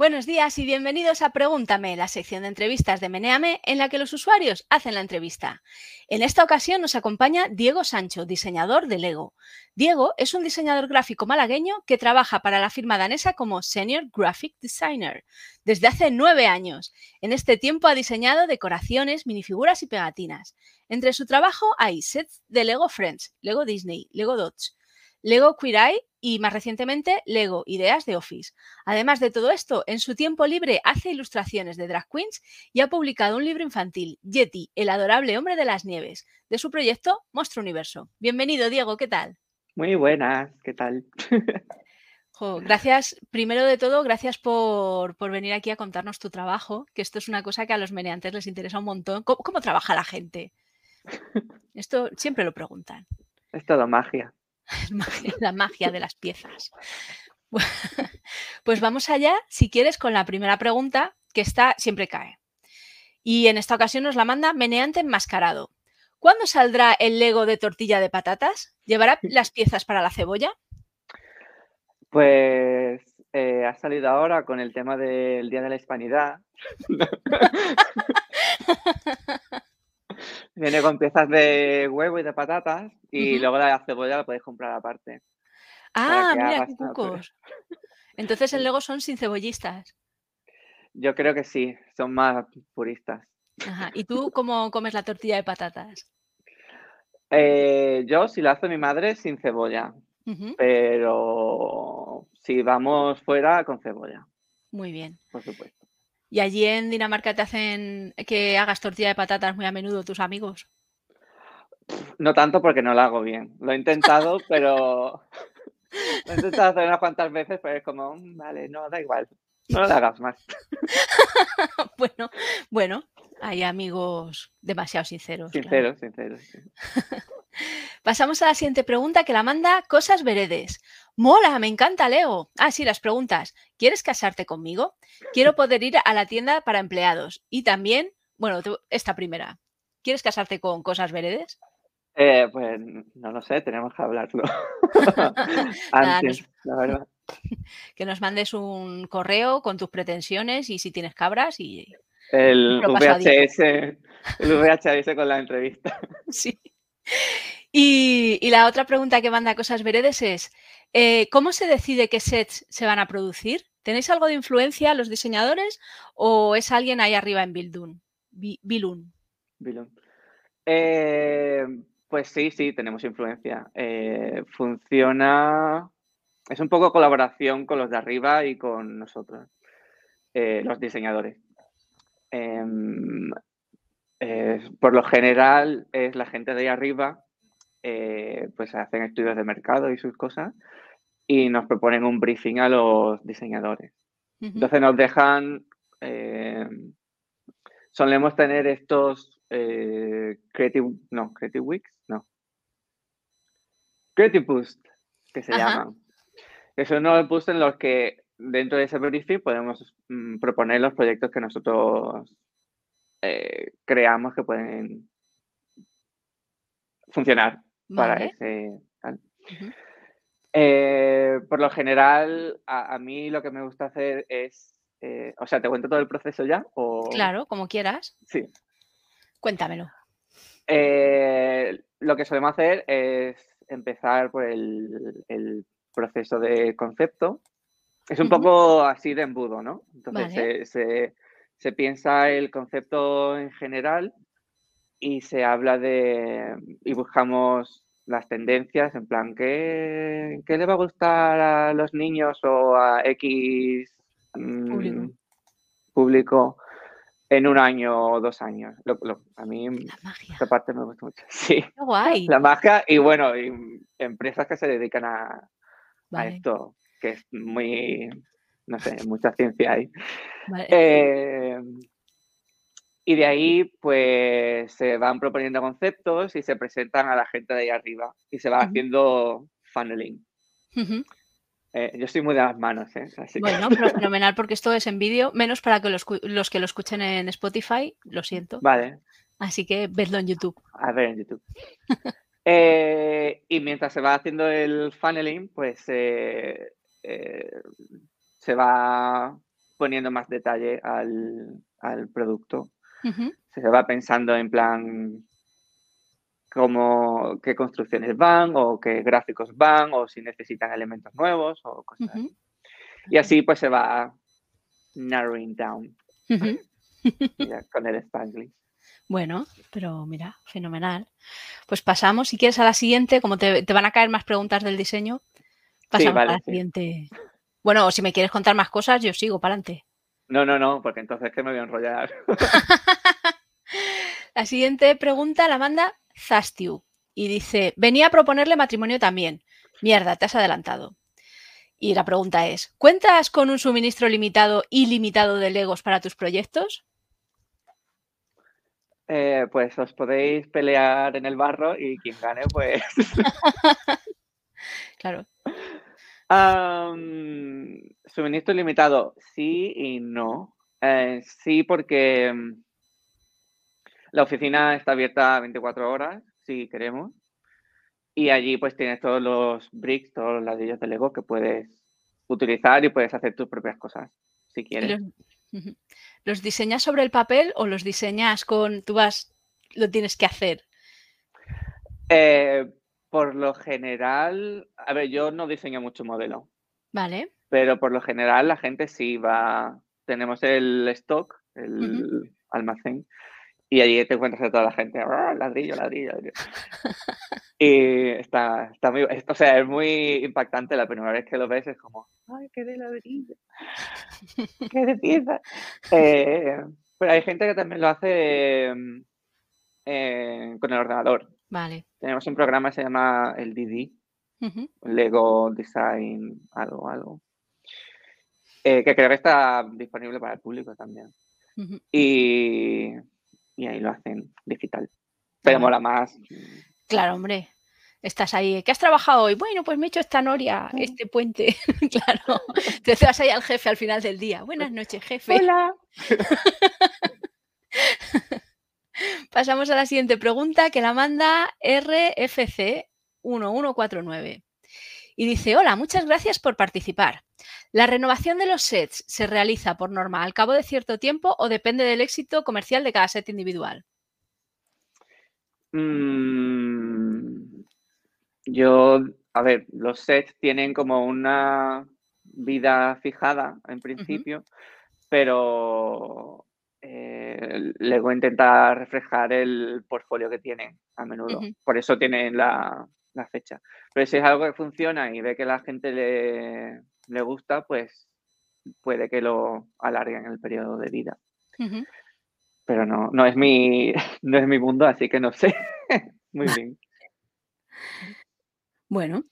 Buenos días y bienvenidos a Pregúntame, la sección de entrevistas de Meneame en la que los usuarios hacen la entrevista. En esta ocasión nos acompaña Diego Sancho, diseñador de Lego. Diego es un diseñador gráfico malagueño que trabaja para la firma danesa como Senior Graphic Designer desde hace nueve años. En este tiempo ha diseñado decoraciones, minifiguras y pegatinas. Entre su trabajo hay sets de Lego Friends, Lego Disney, Lego Dots, Lego Eye y más recientemente Lego Ideas de Office. Además de todo esto, en su tiempo libre hace ilustraciones de drag queens y ha publicado un libro infantil, Yeti, el adorable hombre de las nieves, de su proyecto Monstruo Universo. Bienvenido, Diego, ¿qué tal? Muy buenas, ¿qué tal? gracias, primero de todo, gracias por, venir aquí a contarnos tu trabajo, que esto es una cosa que a los meneantes les interesa un montón. cómo trabaja la gente? Esto siempre lo preguntan. Es todo magia. la magia de las piezas. Pues vamos allá, si quieres, con la primera pregunta, que está siempre cae. Y en esta ocasión nos la manda Meneante Enmascarado. ¿Cuándo saldrá el Lego de tortilla de patatas? ¿Llevará las piezas para la cebolla? Pues eh, ha salido ahora con el tema del Día de la Hispanidad. Viene con piezas de huevo y de patatas y luego la cebolla la podéis comprar aparte. Ah, mira, qué cucos. Entonces el Lego son sin cebollistas. Yo creo que sí, son más puristas. Ajá. ¿Y tú cómo comes la tortilla de patatas? Eh, yo, si la hace mi madre, sin cebolla. Pero si vamos fuera, con cebolla. Muy bien. Por supuesto. ¿Y allí en Dinamarca te hacen que hagas tortilla de patatas muy a menudo tus amigos? No tanto porque no la hago bien. Lo he intentado, pero lo he intentado hacer unas cuantas veces, pero es como, mm, vale, no, da igual. No lo hagas más. bueno, bueno, hay amigos demasiado sinceros. Sinceros, sinceros. Pasamos a la siguiente pregunta que la manda Cosas Veredes. Mola, me encanta Leo. Ah, sí, las preguntas. ¿Quieres casarte conmigo? Quiero poder ir a la tienda para empleados. Y también, bueno, esta primera. ¿Quieres casarte con Cosas Veredes? Eh, pues no lo sé, tenemos que hablarlo. Antes, la verdad. Que nos mandes un correo con tus pretensiones y si tienes cabras y. El VHS, el VHS con la entrevista. Sí. Y, la otra pregunta que manda Cosas Veredes es, eh, ¿cómo se decide qué sets se van a producir? ¿Tenéis algo de influencia los diseñadores o es alguien ahí arriba en Bildun? Bilun. Eh, pues sí, sí, tenemos influencia. Eh, funciona, es un poco colaboración con los de arriba y con nosotros, los diseñadores. Em, por lo general es la gente de ahí arriba eh, pues hacen estudios de mercado y sus cosas y nos proponen un briefing a los diseñadores. Entonces nos dejan, eh, solemos tener estos eh, Creative, no, Creative Weeks, no. Creative Boost, que se llaman. Que son unos boosts en los que dentro de ese briefing podemos mm, proponer los proyectos que nosotros creamos que pueden funcionar para ese eh, por lo general, a, mí lo que me gusta hacer es, eh, o sea, ¿te cuento todo el proceso ya? O... Claro, como quieras. Sí. Cuéntamelo. Eh, lo que solemos hacer es empezar por el, proceso de concepto. Es un poco así de embudo, ¿no? Entonces se, se, piensa el concepto en general y se habla de, y buscamos las tendencias, en plan, ¿qué, qué le va a gustar a los niños o a X mm, público. en un año o dos años? a mí esta parte me gusta mucho. Sí, guay. la magia y bueno, y empresas que se dedican a, a esto, que es muy, no sé, mucha ciencia ahí. Vale. Eh, y de ahí, pues se van proponiendo conceptos y se presentan a la gente de ahí arriba y se va haciendo funneling. Eh, yo estoy muy de las manos, ¿eh? bueno, pero fenomenal porque esto es en vídeo, menos para que los, que lo escuchen en Spotify, lo siento. Vale. Así que vedlo en YouTube. A ver en YouTube. Eh, y mientras se va haciendo el funneling, pues se va poniendo más detalle al, al producto. Se va pensando en plan cómo, qué construcciones van o qué gráficos van o si necesitan elementos nuevos o cosas así. Y así pues se va narrowing down con el Spanglish. Bueno, pero mira, fenomenal. Pues pasamos, si quieres, a la siguiente, como te, van a caer más preguntas del diseño, pasamos a la siguiente. Bueno, si me quieres contar más cosas, yo sigo para adelante. No, no, no, porque entonces es que me voy a enrollar. la siguiente pregunta la manda Zastiu y dice, venía a proponerle matrimonio también. Mierda, te has adelantado. Y la pregunta es, ¿cuentas con un suministro limitado y limitado de Legos para tus proyectos? Eh, pues os podéis pelear en el barro y quien gane, pues. claro. Suministro limitado, sí y no. Eh, sí, porque mm, la oficina está abierta 24 horas, si queremos. Y allí pues tienes todos los bricks, todos los ladrillos de Lego que puedes utilizar y puedes hacer tus propias cosas, si quieres. ¿Los diseñas sobre el papel o los diseñas con, tú vas, lo tienes que hacer? Eh, por lo general, a ver, yo no diseño mucho modelo. Vale. Pero por lo general la gente sí va, tenemos el stock, el almacén, y allí te encuentras a toda la gente, ¡Ah, ladrillo, ladrillo, ladrillo. y está, está muy, o sea, es muy impactante la primera vez que lo ves, es como, ay, qué de ladrillo, qué de pieza. Eh, pero hay gente que también lo hace eh, con el ordenador. Vale. Tenemos un programa que se llama el DD, Lego Design, algo, algo. Eh, que creo que está disponible para el público también. Y y ahí lo hacen digital. Pero mola más. Claro, hombre. Estás ahí, ¿qué has trabajado hoy? Bueno, pues me he hecho esta noria, este puente. claro. Te vas ahí al jefe al final del día. Buenas noches, jefe. Hola. Pasamos a la siguiente pregunta que la manda RFC1149. Y dice, hola, muchas gracias por participar. ¿La renovación de los sets se realiza por norma al cabo de cierto tiempo o depende del éxito comercial de cada set individual? Mm, yo, a ver, los sets tienen como una vida fijada en principio, pero eh, luego intenta reflejar el portfolio que tienen a menudo. Por eso tienen la, la, fecha. Pero si es algo que funciona y ve que la gente le, le gusta, pues puede que lo alarguen el periodo de vida. Pero no, no es mi, no es mi mundo, así que no sé. Muy bien. Bueno,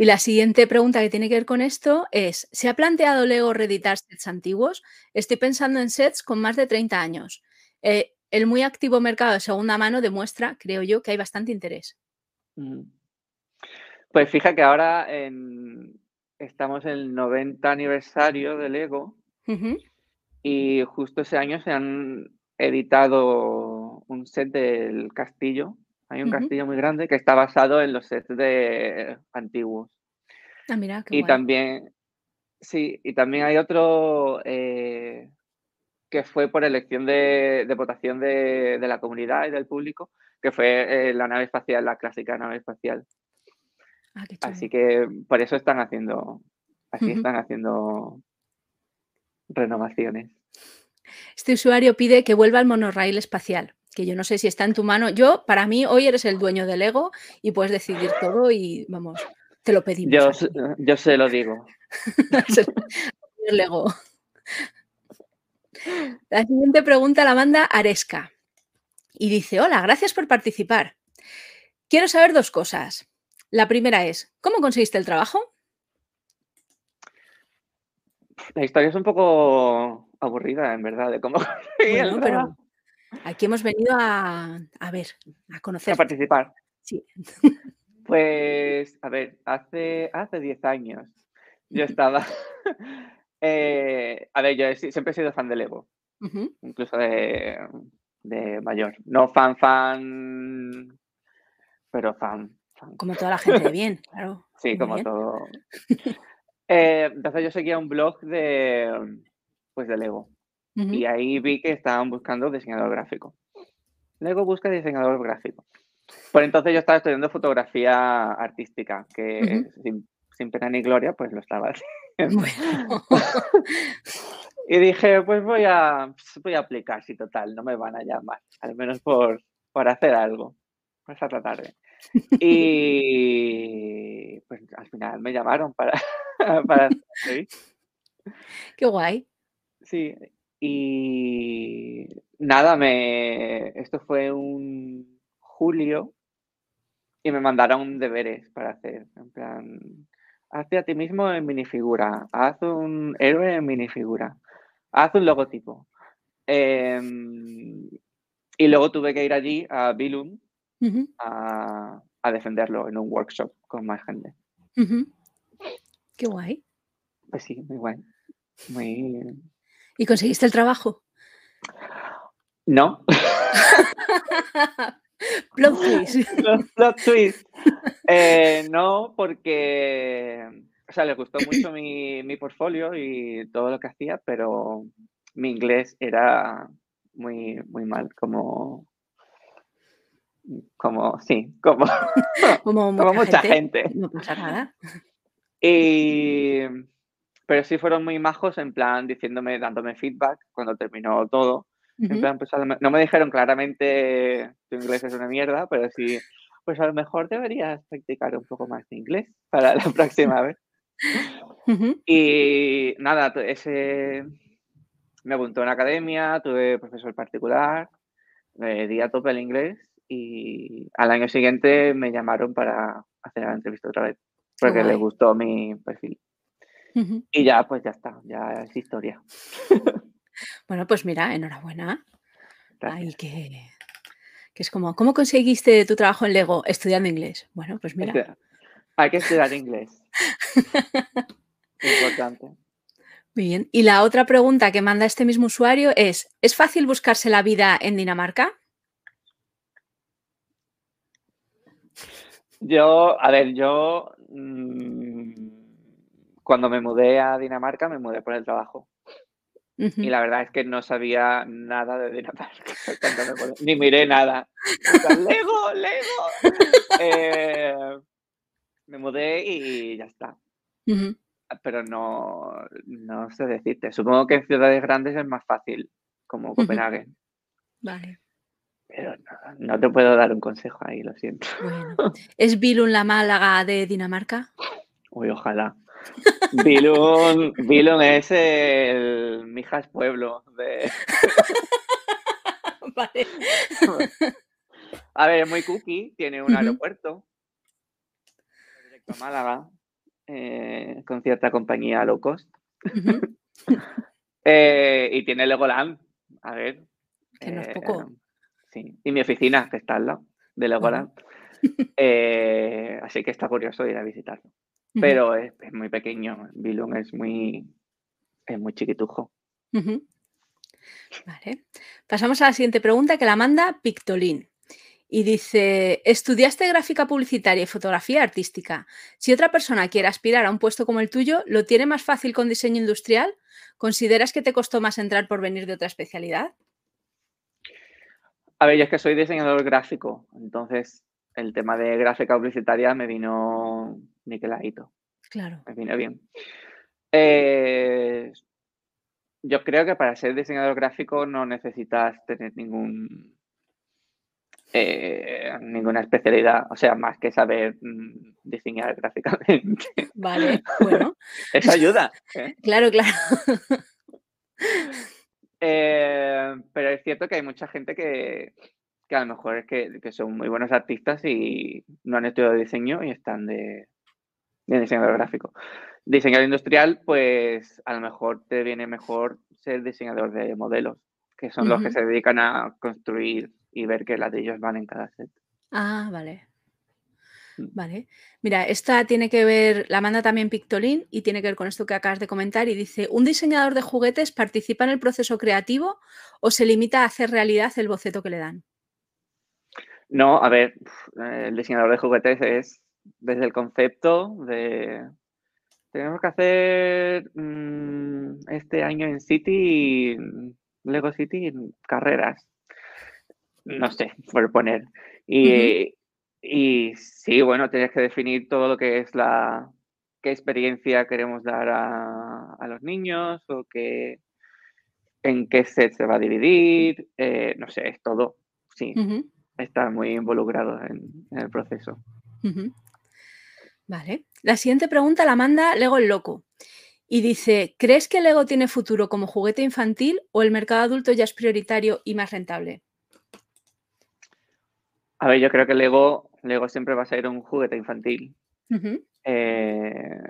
y la siguiente pregunta que tiene que ver con esto es, ¿se ha planteado Lego reeditar sets antiguos? Estoy pensando en sets con más de 30 años. Eh, el muy activo mercado de segunda mano demuestra, creo yo, que hay bastante interés. Pues fija que ahora en, estamos en el 90 aniversario del Lego y justo ese año se han editado un set del castillo. Hay un castillo muy grande que está basado en los sets de antiguos. Ah, mira, qué y también, sí, y también hay otro eh, que fue por elección de, votación de, la comunidad y del público, que fue eh, la nave espacial, la clásica nave espacial. Ah, así que por eso están haciendo, así están haciendo renovaciones. Este usuario pide que vuelva al monorail espacial, que yo no sé si está en tu mano. Yo, para mí, hoy eres el dueño del ego y puedes decidir todo y vamos, te lo pedimos. Yo, yo se lo digo. el ego. La siguiente pregunta la manda Aresca y dice, hola, gracias por participar. Quiero saber dos cosas. La primera es, ¿cómo conseguiste el trabajo? La historia es un poco aburrida, en verdad, de cómo bueno, pero aquí hemos venido a, ver, a conocer. A participar. Sí. Pues, a ver, hace, hace 10 años yo estaba... Eh, a ver, yo siempre he sido fan de Lego, incluso de, de mayor. No fan, fan, pero fan como toda la gente de bien, claro. Sí, como todo. Eh, entonces yo seguía un blog de, pues de Lego. Y ahí vi que estaban buscando diseñador gráfico. Lego busca diseñador gráfico. Por entonces yo estaba estudiando fotografía artística, que sin, pena ni gloria, pues lo estaba haciendo. y dije, pues voy a, voy a aplicar, si total, no me van a llamar, al menos por, por hacer algo, pasar la tarde. Y pues al final me llamaron para, para Qué guay. Sí, y nada, me esto fue un julio y me mandaron deberes para hacer. En plan, hazte a ti mismo en minifigura, haz un héroe en minifigura, haz un logotipo. Em, y luego tuve que ir allí a Bilum a, defenderlo en un workshop con más gente. Qué guay. Pues sí, muy guay. Muy... ¿Y conseguiste el trabajo? No. plot twist. plot twist. Eh, no, porque o sea, les gustó mucho mi, mi portfolio y todo lo que hacía, pero mi inglés era muy, muy mal, como, como, sí, como, como mucha, gente. No pasa nada. Y, pero sí fueron muy majos en plan diciéndome, dándome feedback cuando terminó todo. En plan, pues no me dijeron claramente tu inglés es una mierda, pero sí, pues a lo mejor deberías practicar un poco más de inglés para la próxima vez. Y nada, ese me apuntó en academia, tuve profesor particular, me di a tope el inglés y al año siguiente me llamaron para hacer la entrevista otra vez, porque les gustó mi perfil. Y ya, pues ya está, ya es historia. Bueno, pues mira, enhorabuena. Ay, que, es como, ¿cómo conseguiste tu trabajo en Lego estudiando inglés? Bueno, pues mira. Hay que estudiar inglés. Importante. Muy bien. Y la otra pregunta que manda este mismo usuario es, ¿es fácil buscarse la vida en Dinamarca? Yo, a ver, yo mm, cuando me mudé a Dinamarca me mudé por el trabajo. Y la verdad es que no sabía nada de Dinamarca. Ni miré nada. Lego, Lego. Eh, me mudé y ya está. Pero no, no sé decirte. Supongo que en ciudades grandes es más fácil, como Copenhague. Vale. Pero no, te puedo dar un consejo ahí, lo siento. ¿Es Bilun la Málaga de Dinamarca? Uy, ojalá. Bilun, es el Mijas Pueblo de. vale. A ver, es muy cookie, tiene un aeropuerto. Directo a Málaga, eh, con cierta compañía low cost. Eh, y tiene Legoland. A ver. Que no es poco. Eh, Sí, y mi oficina, que está al lado de Legoland. Eh, así que está curioso ir a visitarlo. Pero es, muy pequeño. Bilum es muy, es muy chiquitujo. Vale. Pasamos a la siguiente pregunta que la manda Pictolín. Y dice, estudiaste gráfica publicitaria y fotografía artística. Si otra persona quiere aspirar a un puesto como el tuyo, ¿lo tiene más fácil con diseño industrial? ¿Consideras que te costó más entrar por venir de otra especialidad? A ver, yo es que soy diseñador gráfico, entonces el tema de gráfica publicitaria me vino niqueladito. Claro. Me vino bien. Eh, yo creo que para ser diseñador gráfico no necesitas tener ningún eh, ninguna especialidad, o sea, más que saber mm, diseñar gráficamente. Vale, bueno. Eso ayuda. ¿eh? Claro, claro. Eh, pero es cierto que hay mucha gente que, a lo mejor es que, son muy buenos artistas y no han estudiado diseño y están de, de diseñador gráfico. Diseñador industrial, pues a lo mejor te viene mejor ser diseñador de modelos, que son los que se dedican a construir y ver qué ladrillos van en cada set. Ah, vale. Vale. Mira, esta tiene que ver, la manda también Pictolin y tiene que ver con esto que acabas de comentar y dice, ¿un diseñador de juguetes participa en el proceso creativo o se limita a hacer realidad el boceto que le dan? No, a ver, el diseñador de juguetes es desde el concepto de tenemos que hacer mm, este año en City, Lego City, carreras. No sé, por poner. Y, y sí, bueno, tienes que definir todo lo que es la, qué experiencia queremos dar a, a los niños o qué, en qué set se va a dividir, eh, no sé, es todo, sí, está muy involucrado en, el proceso. Vale. La siguiente pregunta la manda Lego el Loco y dice, ¿crees que Lego tiene futuro como juguete infantil o el mercado adulto ya es prioritario y más rentable? A ver, yo creo que Lego, Lego siempre va a ser un juguete infantil. Eh,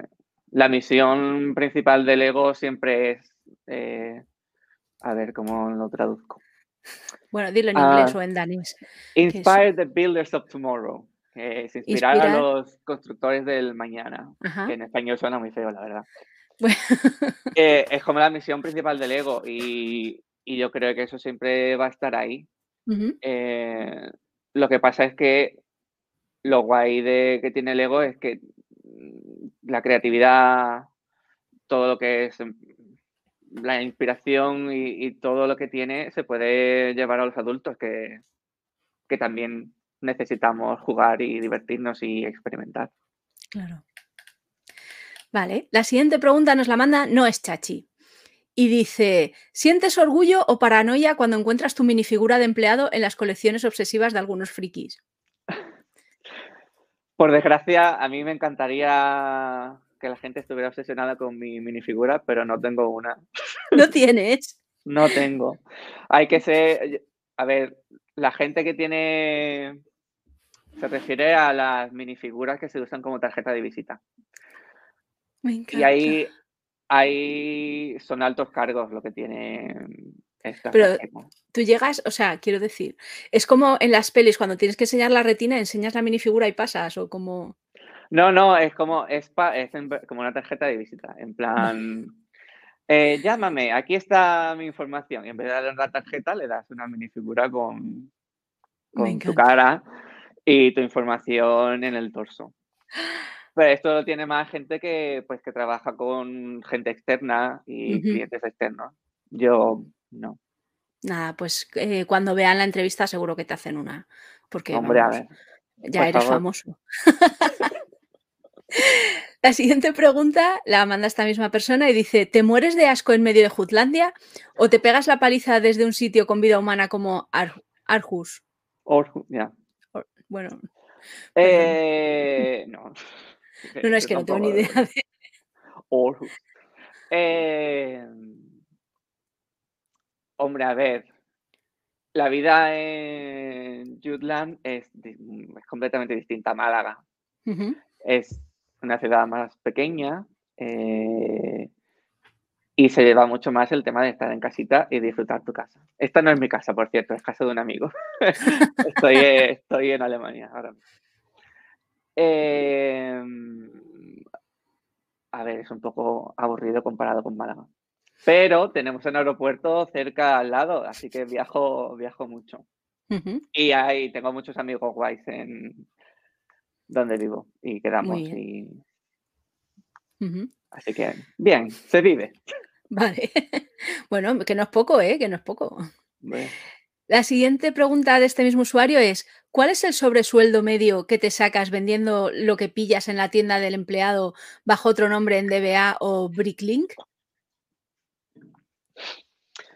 la misión principal de Lego siempre es eh, a ver cómo lo traduzco. Bueno, dilo en inglés ah, o en danés. Inspire the builders of tomorrow. Es inspirar, a los constructores del mañana. Que en español suena muy feo, la verdad. Eh, es como la misión principal del ego y, yo creo que eso siempre va a estar ahí. Eh, lo que pasa es que lo guay de que tiene el ego es que la creatividad, todo lo que es la inspiración y, todo lo que tiene se puede llevar a los adultos que, también necesitamos jugar y divertirnos y experimentar. Claro. Vale, la siguiente pregunta nos la manda No es Chachi. Y dice, ¿sientes orgullo o paranoia cuando encuentras tu minifigura de empleado en las colecciones obsesivas de algunos frikis? Por desgracia, a mí me encantaría que la gente estuviera obsesionada con mi minifigura, pero no tengo una. ¿No tienes? no tengo. Hay que ser, a ver, la gente que tiene, se refiere a las minifiguras que se usan como tarjeta de visita. Me encanta. Y ahí, ahí son altos cargos lo que tiene esta. Pero tú llegas, o sea, quiero decir, es como en las pelis, cuando tienes que enseñar la retina, enseñas la minifigura y pasas, o como... No, no, es como, es, es como una tarjeta de visita, en plan, eh, llámame, aquí está mi información. Y en vez de darle una tarjeta, le das una minifigura con, con tu cara y tu información en el torso. Pero esto lo tiene más gente que, pues, que trabaja con gente externa y clientes externos. Yo no. Nada, pues eh, cuando vean la entrevista seguro que te hacen una. Porque Hombre, a ver, ya eres famoso. La siguiente pregunta la manda esta misma persona y dice, ¿te mueres de asco en medio de Jutlandia o te pegas la paliza desde un sitio con vida humana como Arhus? ya. Bueno. Eh, no. No, no, es que no tengo ni idea de... Eh, hombre, a ver. La vida en Jutland es, completamente distinta a Málaga. Es una ciudad más pequeña eh, y se lleva mucho más el tema de estar en casita y disfrutar tu casa. Esta no es mi casa, por cierto, es casa de un amigo. estoy, estoy, en Alemania ahora em, a ver, es un poco aburrido comparado con Málaga. Pero tenemos un aeropuerto cerca al lado, así que viajo, viajo mucho. Y ahí tengo muchos amigos guays en, donde vivo y quedamos. Y... Así que, bien, se vive. Vale. Bueno, que no es poco, ¿eh? Que no es poco. La siguiente pregunta de este mismo usuario es, ¿cuál es el sobresueldo medio que te sacas vendiendo lo que pillas en la tienda del empleado bajo otro nombre en DBA o Bricklink?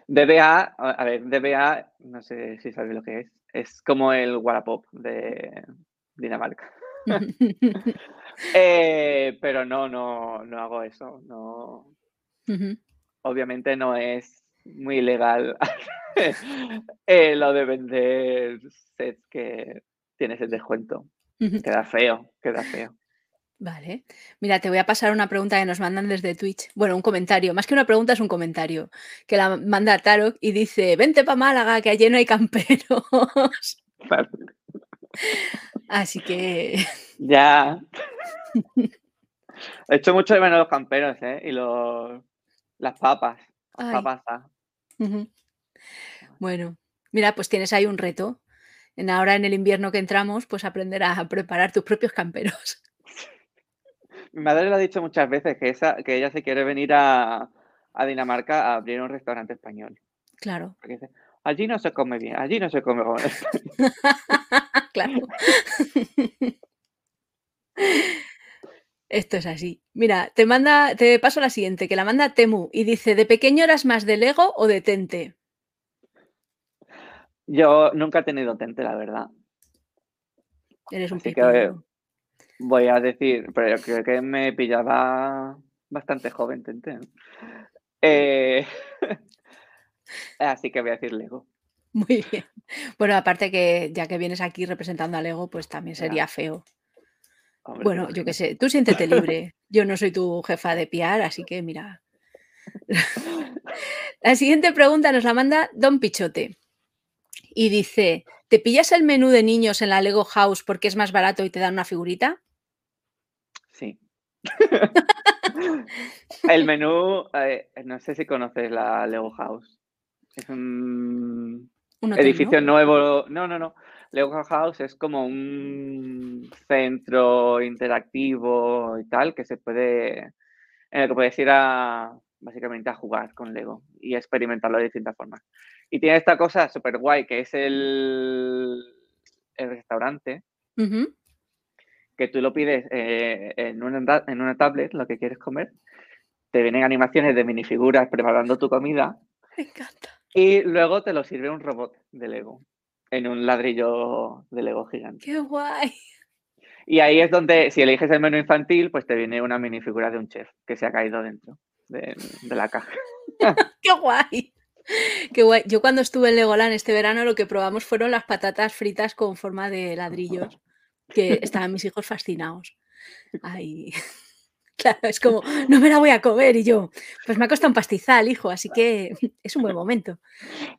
DBA, a ver, DBA, no sé si sabes lo que es, es como el Wallapop de Dinamarca. Eh, pero no, no, no hago eso. No. Obviamente no es muy legal eh, lo de vender sets que tienes el descuento. Queda feo, queda feo. Vale. Mira, te voy a pasar una pregunta que nos mandan desde Twitch. Bueno, un comentario. Más que una pregunta es un comentario. Que la manda Tarok y dice, vente para Málaga, que allí no hay camperos. Así que. Ya. He hecho mucho de menos los camperos, ¿eh? Y los, las papas. Las papas. Ah. Bueno, mira, pues tienes ahí un reto. En ahora en el invierno que entramos, pues aprender a preparar tus propios camperos. Mi madre lo ha dicho muchas veces, que, esa, que ella se quiere venir a, a Dinamarca a abrir un restaurante español. Claro. Porque dice, allí no se come bien, allí no se come como en España". claro. Esto es así. Mira, te manda, te paso la siguiente, que la manda Temu y dice: ¿de pequeño eras más de Lego o de Tente? Yo nunca he tenido tente, la verdad. Eres un Así que voy a decir, pero creo que me pillaba bastante joven tente. Eh, así que voy a decir Lego. Muy bien. Bueno, aparte que ya que vienes aquí representando a Lego, pues también sería feo. Hombre, Bueno, yo qué sé, tú siéntete libre. Yo no soy tu jefa de PR, así que mira. La siguiente pregunta nos la manda Don Pichote. Y dice: ¿Te pillas el menú de niños en la Lego House porque es más barato y te dan una figurita? Sí. El menú, eh, no sé si conoces la Lego House. Es un Un hotel, edificio ¿no? nuevo. No, no, no. Lego House es como un centro interactivo y tal que se puede, en el que puedes ir a básicamente a jugar con Lego y experimentarlo de distintas formas. Y tiene esta cosa súper guay que es el, el restaurante que tú lo pides eh, en, una, ta- en una tablet, lo que quieres comer, te vienen animaciones de minifiguras preparando tu comida Me encanta. y luego te lo sirve un robot de Lego en un ladrillo de Lego gigante. ¡Qué guay! Y ahí es donde, si eliges el menú infantil, pues te viene una minifigura de un chef que se ha caído dentro de, de la caja. ¡Qué guay! Qué guay. Yo cuando estuve en Legoland este verano lo que probamos fueron las patatas fritas con forma de ladrillos, que estaban mis hijos fascinados. Ay, claro, es como, no me la voy a comer y yo, pues me ha costado un pastizal, hijo, así que es un buen momento.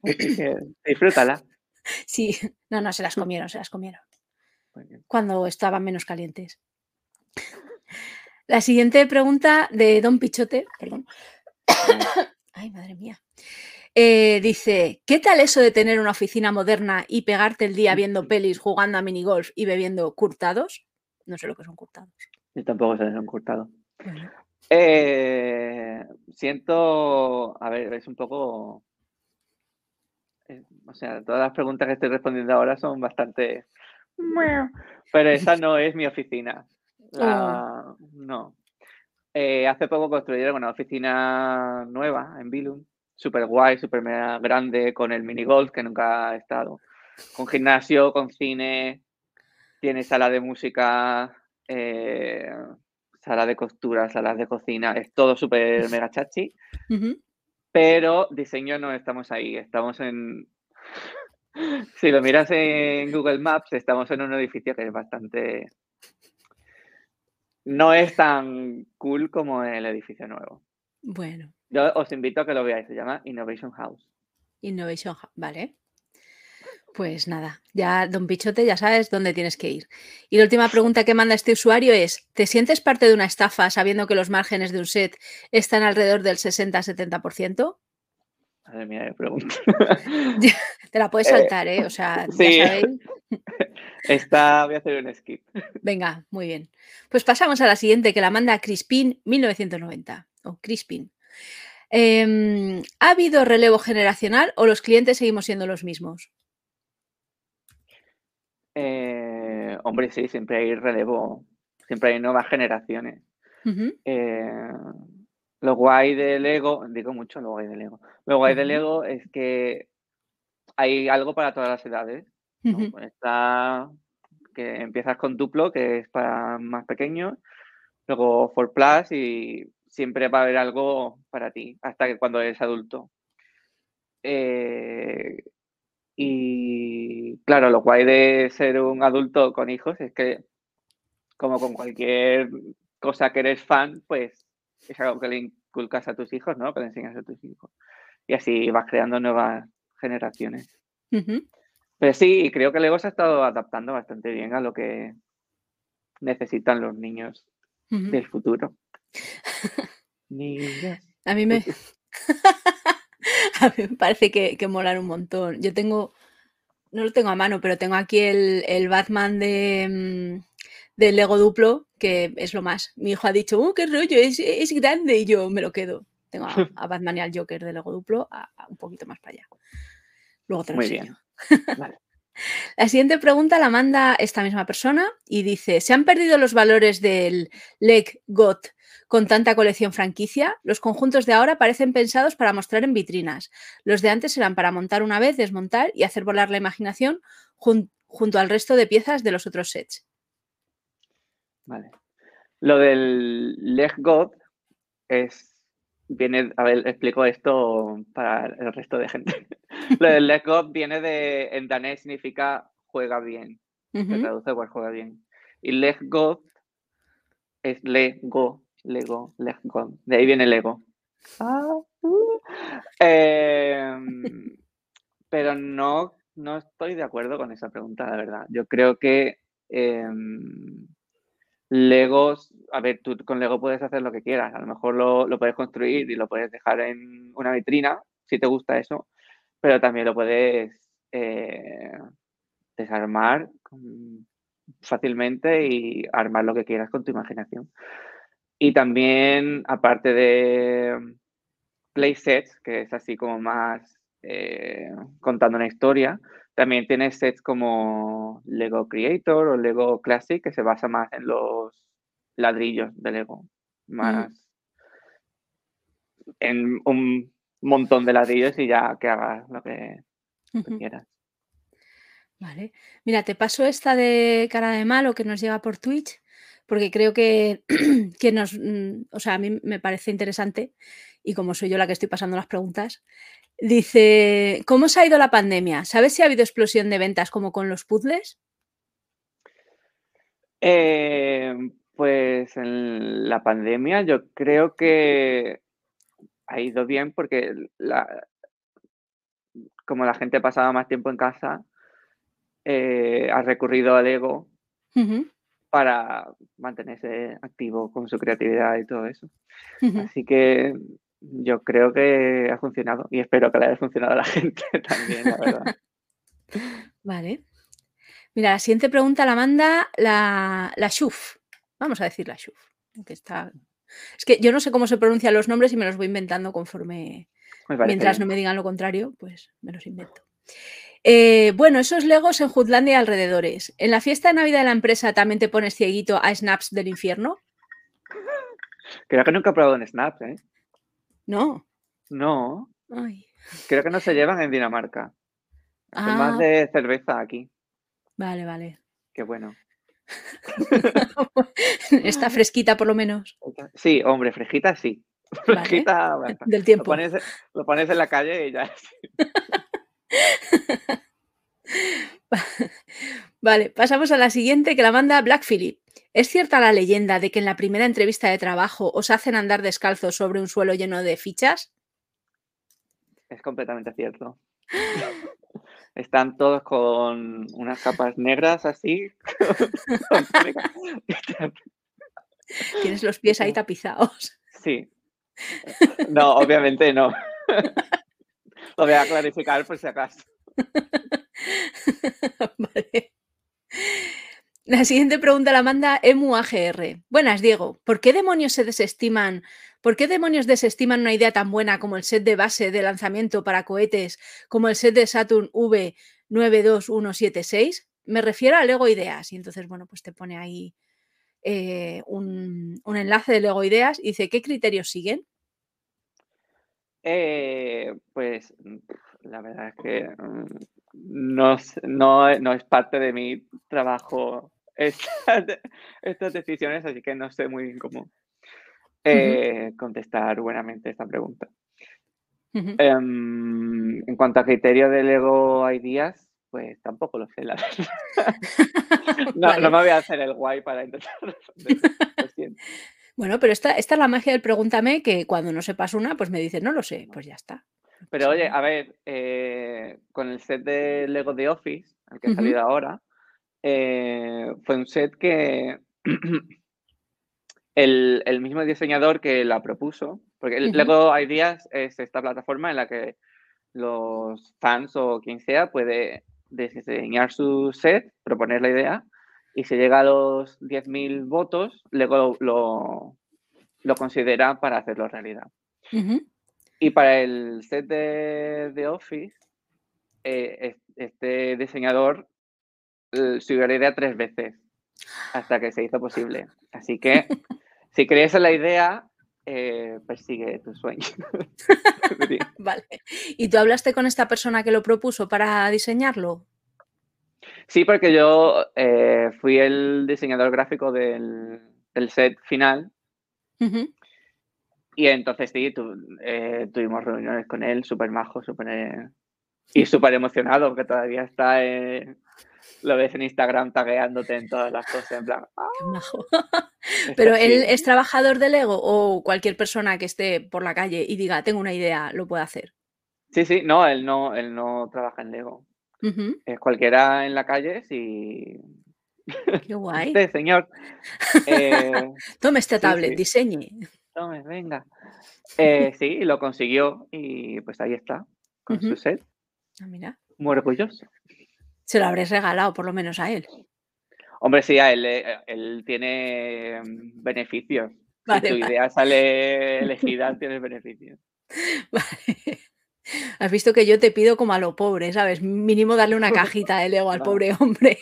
Disfrútala. Sí, no, no, se las comieron, se las comieron, cuando estaban menos calientes. La siguiente pregunta de Don Pichote, perdón. Ay, madre mía. Eh, dice, ¿qué tal eso de tener una oficina moderna y pegarte el día viendo pelis, jugando a minigolf y bebiendo curtados? No sé lo que son curtados. Yo tampoco se les han cortado. Bueno, Eh, siento, a ver, es un poco, eh, o sea, todas las preguntas que estoy respondiendo ahora son bastante, pero esa no es mi oficina. La- no. Eh, hace poco construyeron una oficina nueva en Billund, súper guay, súper mega grande, con el minigolf que nunca ha estado, con gimnasio, con cine, tiene sala de música, eh, sala de costura, salas de cocina, es todo súper mega chachi, ujú. Pero diseño no estamos ahí, estamos en... Si lo miras en Google Maps, estamos en un edificio que es bastante... No es tan cool como el edificio nuevo. Bueno, Yo os invito a que lo veáis, se llama Innovation House. Innovation Hub, vale. Pues nada, ya, don Pichote, ya sabes dónde tienes que ir. Y la última pregunta que manda este usuario es, ¿te sientes parte de una estafa sabiendo que los márgenes de un set están alrededor del 60-70%? Madre mía, de pregunta. Te la puedes Eh, saltar, ¿eh? O sea, sí. ya sabéis. Esta voy a hacer un skip. Venga, muy bien. Pues pasamos a la siguiente que la manda Crispin 1990 o Crispin. Em, ¿Ha habido relevo generacional o los clientes seguimos siendo los mismos? Eh, hombre, sí, siempre hay relevo, siempre hay nuevas generaciones. Eh, lo guay de Lego, digo mucho lo guay de Lego, lo guay de Ujú. Lego es que hay algo para todas las edades. ¿no? ujú, Está que empiezas con Duplo, que es para más pequeños, luego For Plus y siempre va a haber algo para ti, hasta que cuando eres adulto. Eh, y claro, lo guay de ser un adulto con hijos es que, como con cualquier cosa que eres fan, pues es algo que le inculcas a tus hijos, ¿no? Que le enseñas a tus hijos. Y así vas creando nuevas generaciones. ujú. Pero sí, creo que Lego se ha estado adaptando bastante bien a lo que necesitan los niños del futuro. Niños. A mí me, a mí me parece que, que molan un montón. Yo tengo, no lo tengo a mano, pero tengo aquí el, el Batman de, mm, del Lego duplo, que es lo más. Mi hijo ha dicho, oh, qué rollo, es, grande, y yo me lo quedo. Tengo a, Batman y al Joker de Lego duplo un poquito más para allá. Luego te lo Muy Bien. La siguiente pregunta la manda esta misma persona y dice: ¿Se han perdido los valores del Leg Got con tanta colección franquicia? Los conjuntos de ahora parecen pensados para mostrar en vitrinas. Los de antes eran para montar una vez, desmontar y hacer volar la imaginación junto al resto de piezas de los otros sets. Vale. Lo del Leg God es. Viene, a ver, explico esto para el resto de gente. Lo del Leg God viene de. En danés significa juega bien. Se traduce por juega bien. Y Leg God es Lego, Lego. De ahí viene el ego. Ah, uh. em, pero no, no estoy de acuerdo con esa pregunta, la verdad. Yo creo que. Legos, a ver, tú con Lego puedes hacer lo que quieras, a lo mejor lo, puedes construir y lo puedes dejar en una vitrina, si te gusta eso, pero también lo puedes eh, desarmar fácilmente y armar lo que quieras con tu imaginación. Y también, aparte de playsets, que es así como más eh, contando una historia, también tiene sets como Lego Creator o Lego Classic, que se basa más en los ladrillos de Lego, más en un montón de ladrillos y ya que hagas lo que, quieras. Vale. Mira, te paso esta de cara de malo que nos llega por Twitch, porque creo que, que nos, mm, o sea, a mí me parece interesante y como soy yo la que estoy pasando las preguntas, Dice, ¿cómo se ha ido la pandemia? ¿Sabes si ha habido explosión de ventas como con los puzzles? Eh, pues en la pandemia yo creo que ha ido bien porque como la gente pasaba más tiempo en casa, eh, ha recurrido al ego para mantenerse activo con su creatividad y todo eso. Así que yo creo que ha funcionado y espero que le haya funcionado a la gente también, la verdad. Vale. Mira, la siguiente pregunta la manda la, la Shuf. Vamos a decir la Shuf. Que está... Es que yo no sé cómo se pronuncian los nombres y me los voy inventando conforme. Mientras no me digan lo contrario, pues me los invento. Eh, bueno, esos Legos en Jutlandia y alrededores. ¿En la fiesta de Navidad de la empresa también te pones cieguito a Snaps del infierno? Creo que nunca he probado en Snaps, ¿eh? No. No. Creo que no se llevan en Dinamarca. más ah. de cerveza aquí. Vale, vale. Qué bueno. Está fresquita por lo menos. Sí, hombre, fresquita sí. Fresquita. Del tiempo. Lo pones, en la calle y ya. vale, pasamos a la siguiente que la manda Black Philip. ¿Es cierta la leyenda de que en la primera entrevista de trabajo os hacen andar descalzos sobre un suelo lleno de fichas? Es completamente cierto. Están todos con unas capas negras así. Tienes los pies ahí tapizados. Sí. No, obviamente no. Lo voy a clarificar por si acaso. Vale. La siguiente pregunta la manda EmuAGR. Buenas, Diego. ¿Por qué demonios se desestiman? ¿Por qué demonios desestiman una idea tan buena como el set de base de lanzamiento para cohetes, como el set de Saturn V92176? Me refiero a Lego Ideas. Y entonces, bueno, pues te pone ahí eh, un, enlace de Lego Ideas y dice, ¿qué criterios siguen? Eh, pues la verdad es que mm, no, no, no, es parte de mi trabajo estas, decisiones, así que no sé muy bien cómo eh, contestar buenamente esta pregunta. Em, en cuanto a criterio de Lego Ideas, pues tampoco lo sé, la verdad. no, no, me voy a hacer el guay para intentar Bueno, pero esta, esta es la magia del pregúntame, que cuando no sepas una, pues me dices, no lo sé, pues ya está. Pero oye, a ver, eh, con el set de Lego de Office, el que ha salido ahora, eh, fue un set que el, mismo diseñador que la propuso, porque el Lego Ideas es esta plataforma en la que los fans o quien sea puede diseñar su set, proponer la idea y si llega a los 10.000 votos, luego lo, lo, considera para hacerlo realidad. Y para el set de, Office, eh, este diseñador eh, subió la idea tres veces hasta que se hizo posible. Así que si crees en la idea, eh, persigue tu sueño. vale. ¿Y tú hablaste con esta persona que lo propuso para diseñarlo? Sí, porque yo eh, fui el diseñador gráfico del, set final. Y entonces sí, eh, tuvimos reuniones con él, súper majo, súper... y súper emocionado, porque todavía está lo ves en Instagram tagueándote en todas las cosas, en plan. ¡ah! Pero él es trabajador de Lego o cualquier persona que esté por la calle y diga, tengo una idea, lo puede hacer. Sí, sí, no, él no, él no trabaja en Lego. Es cualquiera en la calle, si. Qué guay. Señor. Eh, Tome este tablet, diseñe. Tome, venga. Eh, sí, lo consiguió y pues ahí está, con su set. Ah, mira. Muy orgulloso. Se lo habréis regalado por lo menos a él. Hombre, sí, a él, eh, él tiene mm, beneficios. si tu idea sale elegida, tienes beneficios. Vale. Has visto que yo te pido como a lo pobre, ¿sabes? Mínimo darle una cajita de Lego al pobre hombre.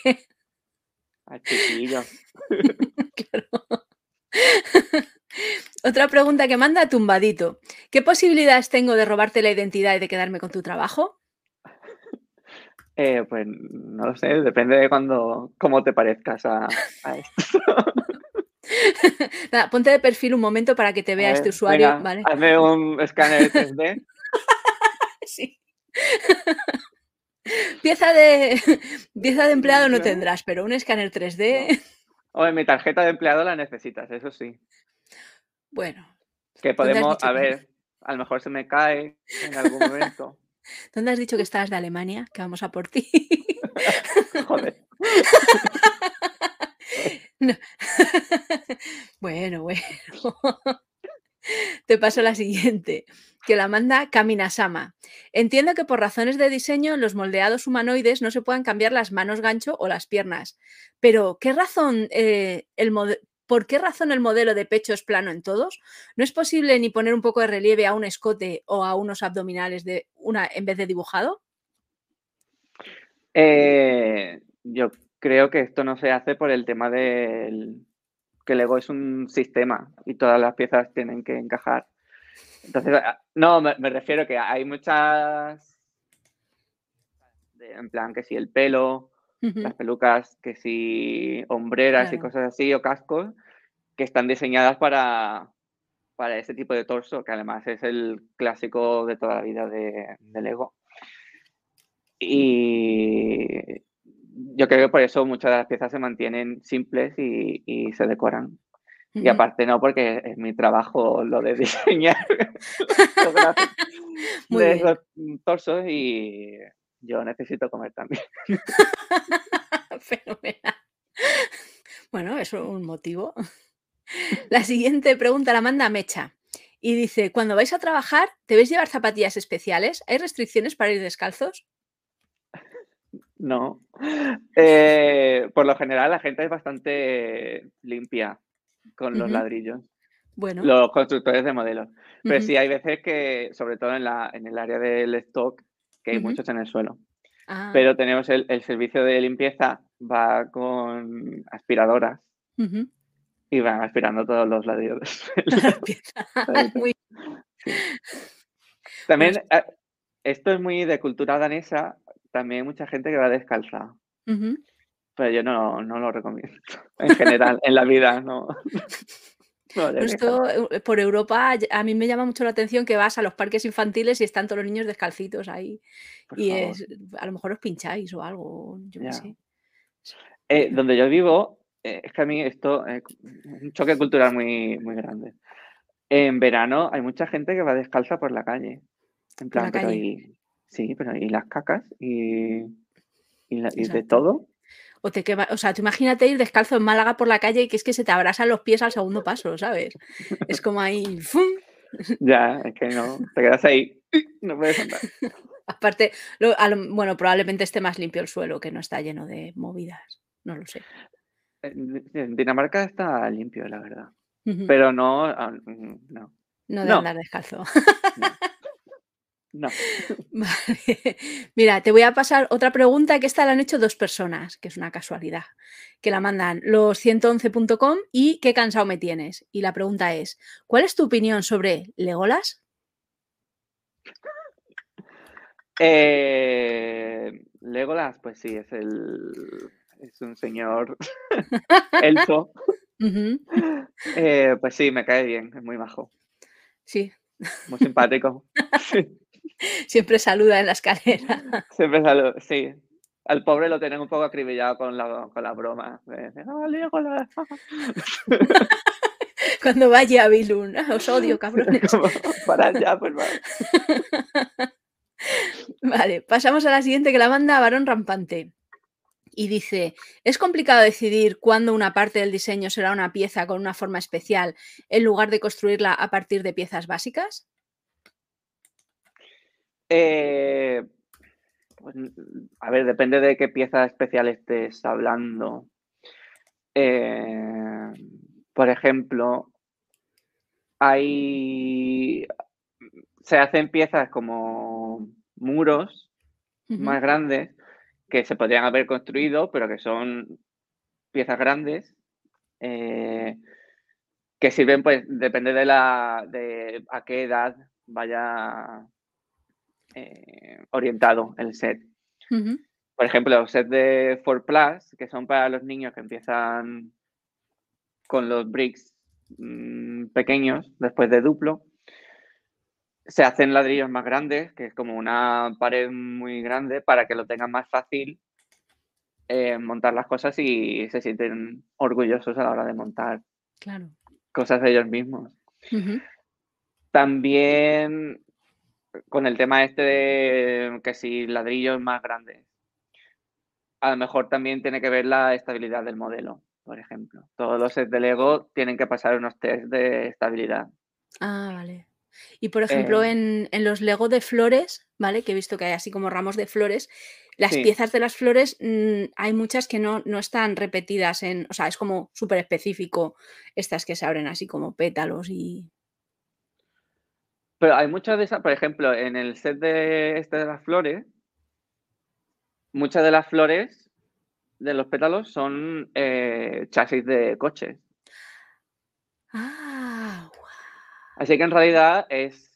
Al chiquillo. claro. Otra pregunta que manda Tumbadito. ¿Qué posibilidades tengo de robarte la identidad y de quedarme con tu trabajo? Eh, pues no lo sé, depende de cuando, cómo te parezcas a, esto. ponte de perfil un momento para que te vea este usuario. ¿vale? Hazme un escáner 3D. sí. pieza, de, pieza de empleado no tendrás, pero un escáner 3D. O en mi tarjeta de empleado la necesitas, eso sí. Bueno. Que podemos, a ver, a lo mejor se me cae en algún momento. ¿Dónde has dicho que estabas de Alemania? Que vamos a por ti. Joder. bueno, bueno. Te paso la siguiente, que la manda Kaminasama. Entiendo que por razones de diseño los moldeados humanoides no se puedan cambiar las manos gancho o las piernas, pero ¿qué razón eh, el, ¿Por qué razón el modelo de pecho es plano en todos? ¿No es posible ni poner un poco de relieve a un escote o a unos abdominales de una en vez de dibujado? Eh, yo creo que esto no se hace por el tema del que el ego es un sistema y todas las piezas tienen que encajar. Entonces, no, me, refiero que hay muchas, en plan que si el pelo, las pelucas, que si hombreras y cosas así, o cascos, que están diseñadas para, para ese tipo de torso, que además es el clásico de toda la vida de, Lego. Y yo creo que por eso muchas de las piezas se mantienen simples y, se decoran. Y aparte no, porque es mi trabajo lo de diseñar los, torsos y yo necesito comer también. Fenomenal. Bueno, eso es un motivo. La siguiente pregunta la manda Mecha y dice, cuando vais a trabajar, ¿debéis llevar zapatillas especiales? ¿Hay restricciones para ir descalzos? No. Eh, por lo general la gente es bastante limpia con los ladrillos. Bueno. Los constructores de modelos. Pero sí hay veces que, sobre todo en, la, en el área del stock, que hay muchos en el suelo. Ah. Pero tenemos el, servicio de limpieza, va con aspiradoras y van aspirando todos los ladrillos. También, eh, esto es muy de cultura danesa, también hay mucha gente que va descalza. Pero yo no, no lo recomiendo. En general, en la vida, no. Esto, eh, por Europa, a mí me llama mucho la atención que vas a los parques infantiles y están todos los niños descalcitos ahí. y es, a lo mejor os pincháis o algo, yo no sé. Eh, donde yo vivo, eh, es que a mí esto es un choque cultural muy, muy grande. En verano hay mucha gente que va descalza por la calle. En plan, pero y, sí, pero y las cacas y, y de todo. O, te o sea, tú imagínate ir descalzo en Málaga por la calle y que es que se te abrasan los pies al segundo paso, ¿sabes? Es como ahí. ¡fum! Ya, es que no, te quedas ahí, no puedes andar. Aparte, bueno, probablemente esté más limpio el suelo, que no está lleno de movidas, no lo sé. En Dinamarca está limpio, la verdad. Pero no, ah, mm, no. No de andar descalzo. No. Mira, te voy a pasar otra pregunta que esta la han hecho dos personas, que es una casualidad, que la mandan los111.com y qué cansado me tienes. Y la pregunta es, ¿cuál es tu opinión sobre Legolas? Eh, Legolas, pues sí, es el es un señor elfo. Eh, pues sí, me cae bien, es muy bajo. Sí. Muy simpático. Siempre saluda en la escalera. Siempre saluda, sí. Al pobre lo tienen un poco acribillado con la, con la broma. Cuando vaya a Bilun, os odio, cabrones. Para allá, pues vale. Vale, pasamos a la siguiente que la manda Varón Rampante. Y dice, ¿es complicado decidir cuándo una parte del diseño será una pieza con una forma especial en lugar de construirla a partir de piezas básicas? Eh, pues, a ver, depende de qué pieza especial estés hablando. Eh, por ejemplo, hay. Se hacen piezas como muros más grandes que se podrían haber construido, pero que son piezas grandes. Eh, que sirven, pues, depende de la de a qué edad vaya eh, orientado el set. Por ejemplo, los sets de 4 Plus, que son para los niños que empiezan con los bricks mm, pequeños después de duplo, se hacen ladrillos más grandes, que es como una pared muy grande, para que lo tengan más fácil eh, montar las cosas y se sienten orgullosos a la hora de montar cosas de ellos mismos. También con el tema este de que si ladrillos más grandes, a lo mejor también tiene que ver la estabilidad del modelo, por ejemplo. Todos los sets de Lego tienen que pasar unos test de estabilidad. Ah, vale. Y por ejemplo, eh. en, los Lego de flores, ¿vale? Que he visto que hay así como ramos de flores, las piezas de las flores mm, hay muchas que no, no, están repetidas en, o sea, es como súper específico estas que se abren así como pétalos y... Pero hay muchas de esas, por ejemplo, en el set de este de las flores, muchas de las flores de los pétalos son eh, chasis de coches. Ah, Así que en realidad es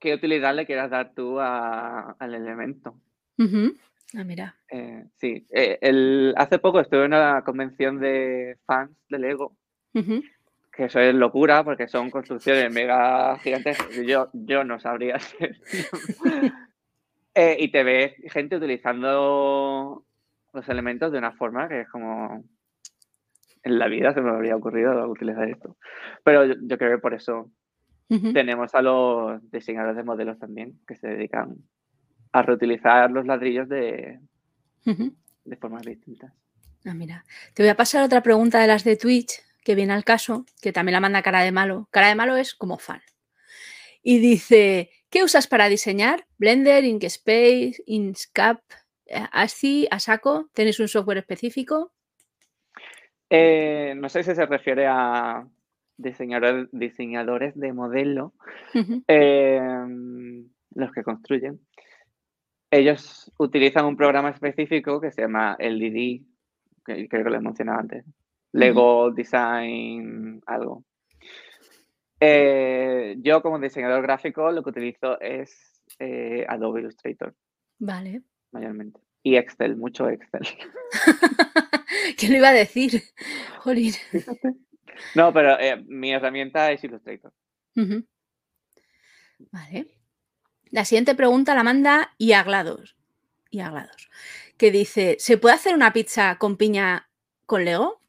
qué utilidad le quieras dar tú al elemento. Ah, mira. Eh, sí, eh, el, hace poco estuve en una convención de fans de Lego que eso es locura porque son construcciones mega gigantes. Yo, yo no sabría hacer. Eh, y te ves gente utilizando los elementos de una forma que es como. En la vida se me habría ocurrido utilizar esto. Pero yo, creo que por eso tenemos a los diseñadores de modelos también que se dedican a reutilizar los ladrillos de, de formas distintas. Ah, mira. Te voy a pasar otra pregunta de las de Twitch que viene al caso, que también la manda cara de malo. Cara de malo es como fan. Y dice, ¿qué usas para diseñar? Blender, Inkscape, Inkscape, eh, ASCII, Asako. ¿Tenéis un software específico? Eh, no sé si se refiere a diseñadores, diseñadores de modelo, em, los que construyen. Ellos utilizan un programa específico que se llama LDD, que creo que lo he mencionado antes, Lego Design, algo. Eh, yo como diseñador gráfico lo que utilizo es eh, Adobe Illustrator. Vale. Mayormente. Y Excel, mucho Excel. ¿Qué le iba a decir? Jolín. No, pero eh, mi herramienta es Illustrator. Vale. La siguiente pregunta la manda Iaglados. Iaglados. Que dice: ¿Se puede hacer una pizza con piña con Lego?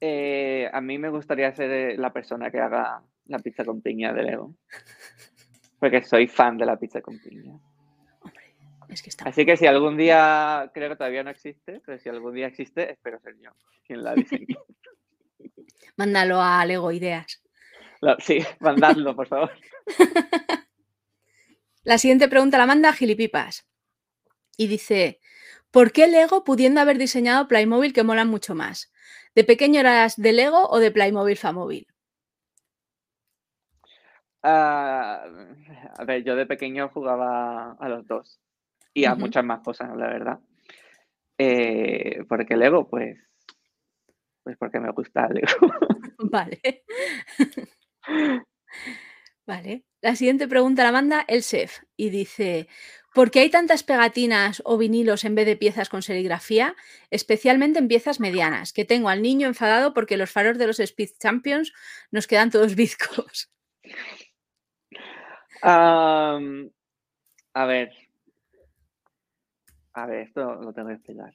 Eh, a mí me gustaría ser eh, la persona que haga la pizza con piña de Lego. Porque soy fan de la pizza con piña. Así que si algún día, creo que todavía no existe, pero si algún día existe, espero ser yo quien la diseñe. Mándalo a Lego Ideas. sí, mandadlo, por favor. La siguiente pregunta la manda a Gilipipas. Y dice, ¿Por qué Lego pudiendo haber diseñado Playmobil que molan mucho más? ¿De pequeño eras de Lego o de Playmobil Famóvil? Ah, a ver, yo de pequeño jugaba a los dos y a muchas más cosas, la verdad. Eh, porque Lego, pues, pues porque me gusta Lego. Vale. vale. La siguiente pregunta la manda el chef y dice, ¿por qué hay tantas pegatinas o vinilos en vez de piezas con serigrafía, especialmente en piezas medianas? Que tengo al niño enfadado porque los faros de los Speed Champions nos quedan todos bizcos. a ver. A ver, esto lo tengo que explicar.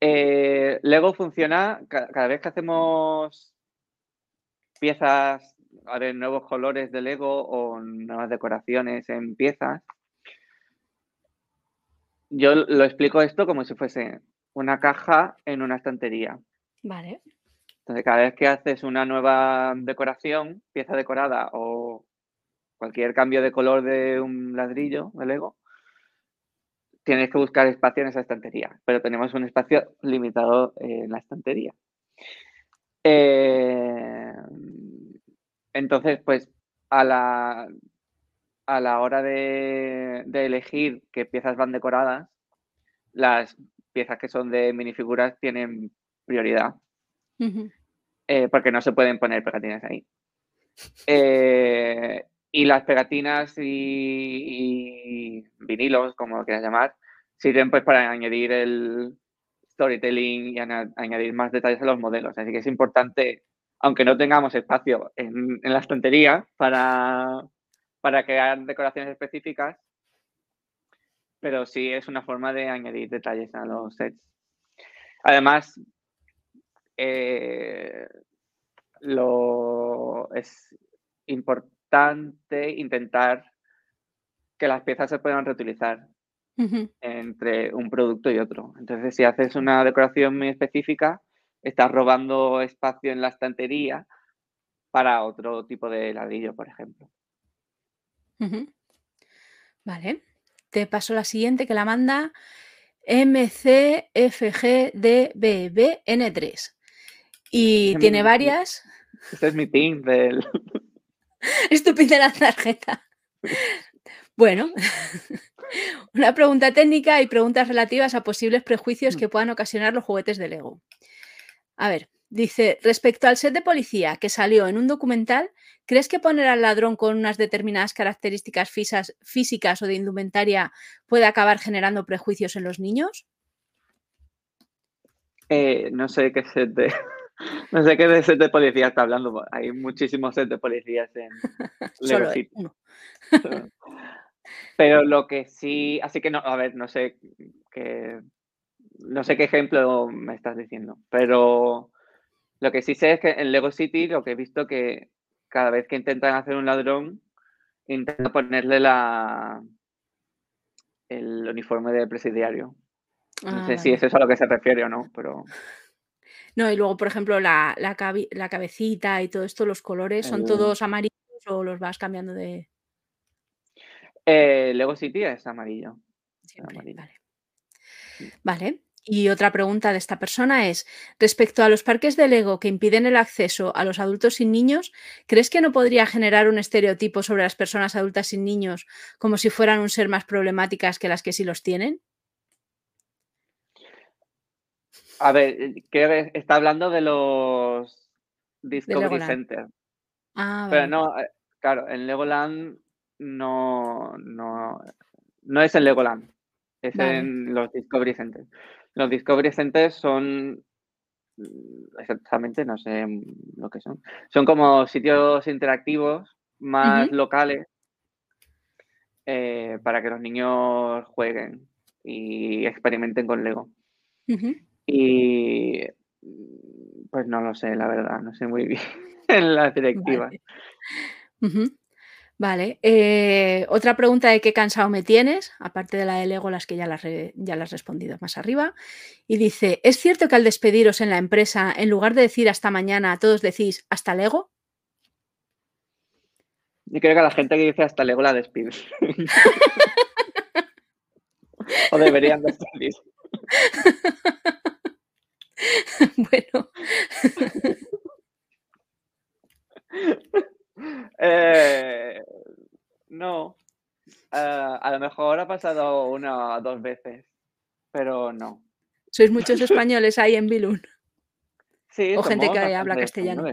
Eh, Lego funciona cada vez que hacemos piezas nuevos colores de Lego o nuevas decoraciones en piezas. Yo lo explico esto como si fuese una caja en una estantería. Vale. Entonces, cada vez que haces una nueva decoración, pieza decorada o cualquier cambio de color de un ladrillo de Lego, tienes que buscar espacio en esa estantería, pero tenemos un espacio limitado en la estantería. Eh, entonces, pues a la, a la hora de, elegir qué piezas van decoradas, las piezas que son de minifiguras tienen prioridad. Eh, porque no se pueden poner pegatinas ahí. Eh, y las pegatinas y, vinilos, como lo quieras llamar, sirven pues para añadir el storytelling y añadir más detalles a los modelos. Así que es importante, aunque no tengamos espacio en, la estantería para, para crear decoraciones específicas, pero sí es una forma de añadir detalles a los sets. Además, eh, lo es importante intentar que las piezas se puedan reutilizar entre un producto y otro. Entonces, si haces una decoración muy específica, estás robando espacio en la estantería para otro tipo de ladrillo, por ejemplo. Vale. Te paso la siguiente que la manda MCFGDBBN3. Y tiene varias. Este es mi team del, Estúpida la tarjeta. Bueno, una pregunta técnica y preguntas relativas a posibles prejuicios mm. que puedan ocasionar los juguetes de Lego. A ver, dice, respecto al set de policía que salió en un documental, ¿crees que poner al ladrón con unas determinadas características físicas o de indumentaria puede acabar generando prejuicios en los niños? Eh, no sé qué set de... No sé qué set de policía está hablando. Hay muchísimos set de policías en Lego City. Pero lo que sí, así que no, a ver, no sé qué, no sé qué ejemplo me estás diciendo, pero lo que sí sé es que en Lego City lo que he visto que cada vez que intentan hacer un ladrón, intentan ponerle la el uniforme de presidiario. No sé ah, si es eso a lo que se refiere o no, pero. No, y luego, por ejemplo, la, cabecita y todo esto, los colores, ¿son todos amarillos o los vas cambiando de...? Eh, Lego City es amarillo. Vale. Vale. Y otra pregunta de esta persona es, respecto a los parques de Lego que impiden el acceso a los adultos sin niños, ¿crees que no podría generar un estereotipo sobre las personas adultas sin niños como si fueran un ser más problemáticas que las que sí los tienen? A ver, que está hablando de los Discovery Center. Ah, Pero no, eh, claro, en Legoland no, no, no es en Legoland, es en los Discovery Centers. Los Discovery Centers son mm, exactamente, no sé lo que son. Son como sitios interactivos más locales eh, para que los niños jueguen y experimenten con Lego. Y pues no lo sé, la verdad, no sé muy bien en la directiva. Vale. Eh, otra pregunta de qué cansado me tienes, aparte de la de Lego, las que ya las, ya las has respondido más arriba. Y dice, ¿es cierto que al despediros en la empresa, en lugar de decir hasta mañana, todos decís hasta Lego? Yo creo que a la gente que dice hasta Lego la despides. o deberían de salir. bueno. Eh, no. Eh, a lo mejor ha pasado una o dos veces, pero no. Sois muchos españoles ahí en Bilun. Sí, o gente que habla castellano.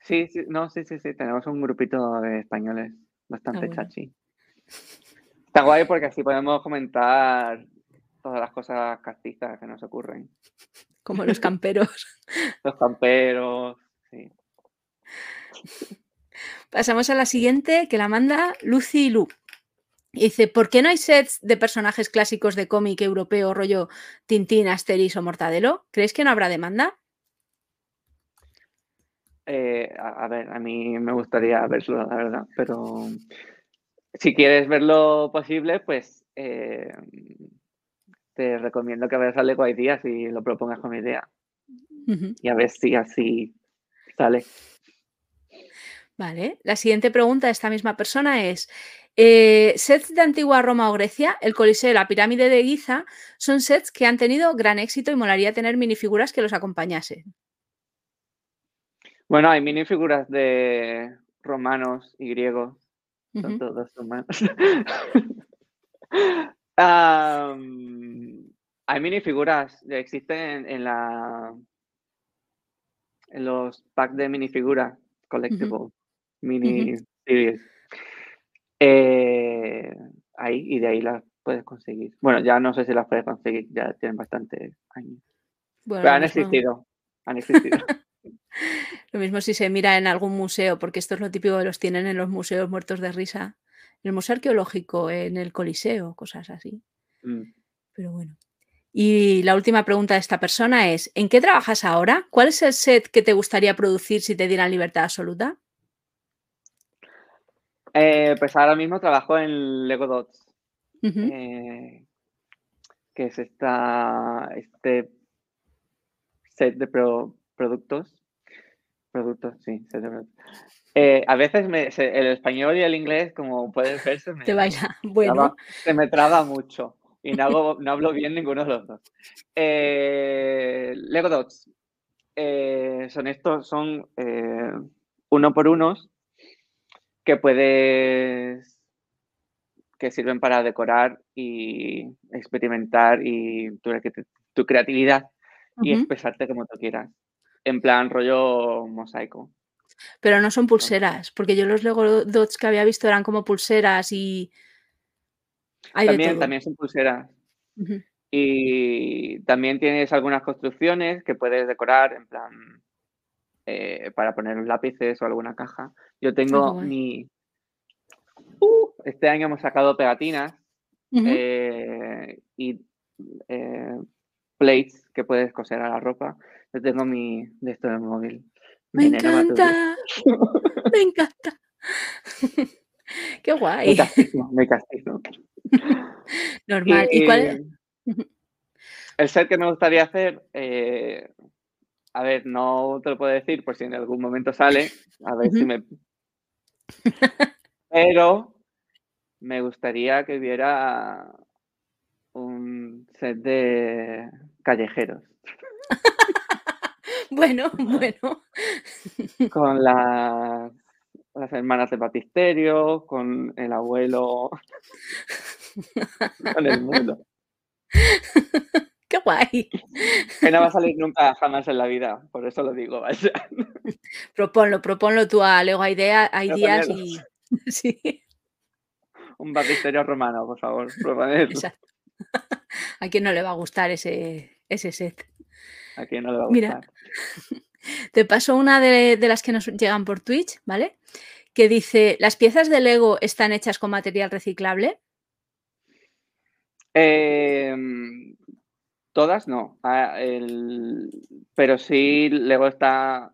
Sí, sí, no, sí, sí, sí. Tenemos un grupito de españoles bastante Ah, bueno. chachi. Está guay porque así podemos comentar todas las cosas castizas que nos ocurren. Como los camperos. Los camperos, sí. Pasamos a la siguiente, que la manda Lucy Lu. Y Dice, ¿por qué no hay sets de personajes clásicos de cómic europeo, rollo Tintín, Asterix o Mortadelo? ¿Creéis que no habrá demanda? Eh, a, a ver, a mí me gustaría verlo, la verdad, pero si quieres ver lo posible, pues eh, te recomiendo que veas a Lego Ideas y lo propongas como idea. Y a ver si así sale. Vale. La siguiente pregunta de esta misma persona es, eh, ¿sets de antigua Roma o Grecia, el Coliseo y la pirámide de Giza son sets que han tenido gran éxito y molaría tener minifiguras que los acompañasen? Bueno, hay minifiguras de romanos y griegos. Son todos humanos. Am, hay minifiguras, existen en, la en los packs de minifiguras collectible, mini series. Eh, ahí y de ahí las puedes conseguir. Bueno, ya no sé si las puedes conseguir, ya tienen bastante años. Bueno, Pero han mismo- existido, han existido. Lo mismo si se mira en algún museo, porque esto es lo típico que los tienen en los museos muertos de risa. En el Museo Arqueológico, en el Coliseo, cosas así. Mm. Pero bueno. Y la última pregunta de esta persona es, ¿en qué trabajas ahora? ¿Cuál es el set que te gustaría producir si te dieran libertad absoluta? Eh, pues ahora mismo trabajo en Lego Dots. Eh, que es esta, este set de pro- productos. Productos, sí, set de productos. Eh, a veces me- se- el español y el inglés, como puedes ver, se me, Te baila. Bueno, traba, se me traba mucho y no, hago- no hablo bien ninguno de los dos. Lego Dots son estos, son uno por unos que puedes que sirven para decorar y experimentar y tu, creatividad y expresarte como tú quieras. En plan rollo mosaico. pero no son pulseras, porque yo los Lego Dots que había visto eran como pulseras y hay También, también son pulseras. Y también tienes algunas construcciones que puedes decorar en plan eh, para poner los lápices o alguna caja. Yo tengo guay. mi... Uh, este año hemos sacado pegatinas eh, y eh, plates que puedes coser a la ropa. Yo tengo mi de esto del móvil. Me encanta, me encanta. Qué Me guay. castizo, me castizo. Normal. ¿Y cuál? El set que me gustaría hacer, eh, a ver, no te lo puedo decir por si en algún momento sale, a ver si me... Pero me gustaría que hubiera un set de callejeros Bueno, bueno. con las, las hermanas de batisterio, con el abuelo, con el mundo. Qué guay. Que no va a salir nunca jamás en la vida, por eso lo digo. Proponlo, proponlo tú a Lego Idea, a Voy a Ideas y. Sí, Un batisterio romano, por favor, proponedlo. exacto. A quién no le va a gustar ese, ese set. A quien no le va a Mira. gustar. Te paso una de, de las que nos llegan por Twitch, ¿vale? Que dice: ¿Las piezas de Lego están hechas con material reciclable? Eh, todas no, Ah, el- pero sí luego está,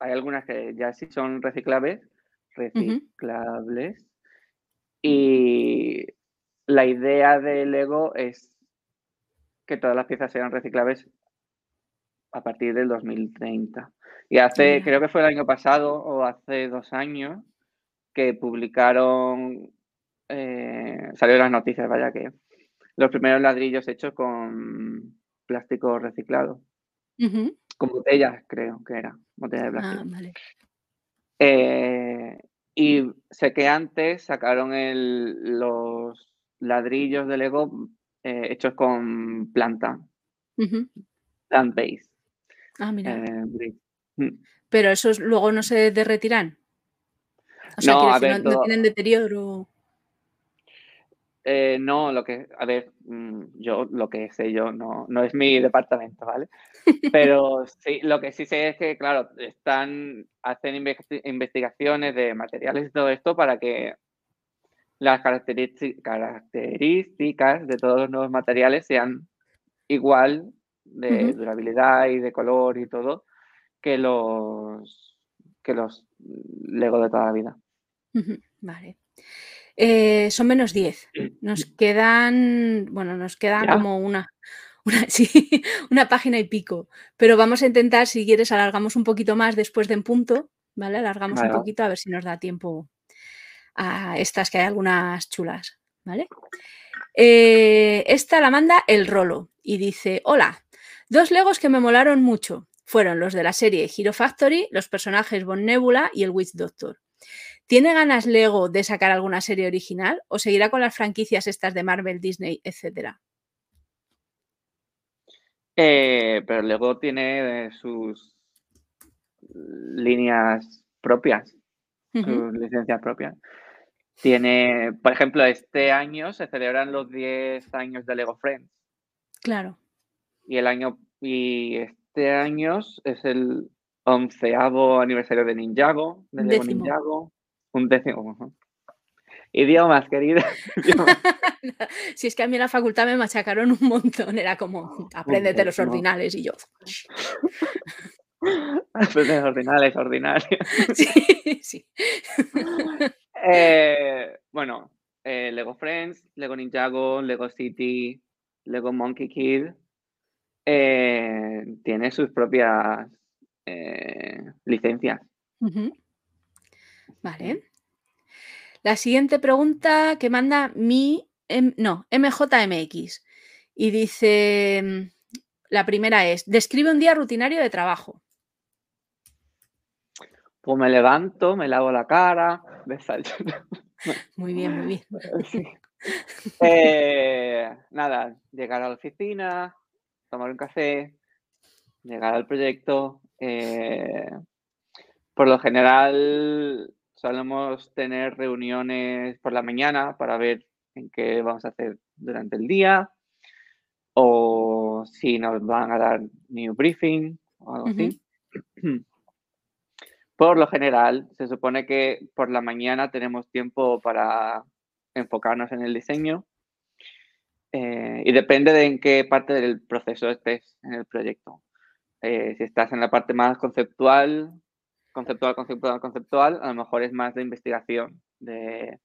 hay algunas que ya sí son reciclables, reciclables. Y la idea de Lego es que todas las piezas sean reciclables a partir del 2030. Y hace, creo que fue el año pasado o hace dos años que publicaron, eh, salió las noticias, vaya que los primeros ladrillos hechos con plástico reciclado. Con botellas, creo que era. Botella de plástico. Ah, vale. Eh, y sé que antes sacaron el, los ladrillos de Lego eh, hechos con planta. Plant base. Ah, mira. Eh, mm. Pero esos luego no se derretirán. O sea, no, no, tienen deterioro. Eh, no, lo que, a ver, mm, yo lo que sé yo no, no es mi departamento, ¿vale? Pero sí, lo que sí sé es que, claro, están, hacen investigaciones de materiales y todo esto para que las características de todos los nuevos materiales sean igual de durabilidad y de color y todo que los que los Lego de toda la vida. Vale. Eh, son menos 10. Nos quedan, bueno, nos queda como una, una, una página y pico. Pero vamos a intentar, si quieres, alargamos un poquito más después de en punto, ¿vale? Alargamos un poquito a ver si nos da tiempo a estas, que hay algunas chulas, ¿vale? Eh, esta la manda el Rolo y dice, hola, dos Legos que me molaron mucho. Fueron los de la serie Hero Factory, los personajes Von Nebula y el Witch Doctor. ¿Tiene ganas Lego de sacar alguna serie original o seguirá con las franquicias estas de Marvel, Disney, etcétera? Eh, pero Lego tiene sus líneas propias, sus licencias propias. Tiene, por ejemplo, este año se celebran los 10 años de Lego Friends. Claro. Y el año y este año es el onceavo aniversario de Ninjago, de Lego Ninjago. Un décimo. Idiomas, querida. si es que a mí en la facultad me machacaron un montón, era como, apréndete los ordinales y yo. Aprende los ordinales, ordinarios. Sí, sí. Eh, bueno, eh, Lego Friends, Lego Ninjago, Lego City, Lego Monkey Kid, eh, tiene sus propias licencias. Vale. La siguiente pregunta que manda mi, no, MJMX. Y dice, mm, la primera es, describe un día rutinario de trabajo. Pues me levanto, me lavo la cara, Muy bien, muy bien. Eh, nada, llegar a la oficina, tomar un café, llegar al proyecto. Eh, por lo general solemos tener reuniones por la mañana para ver en qué vamos a hacer durante el día o si nos van a dar new briefing o algo así. Por lo general, se supone que por la mañana tenemos tiempo para enfocarnos en el diseño eh, y depende de en qué parte del proceso estés en el proyecto. Eh, si estás en la parte más conceptual, conceptual, conceptual, conceptual, a lo mejor es más de investigación, de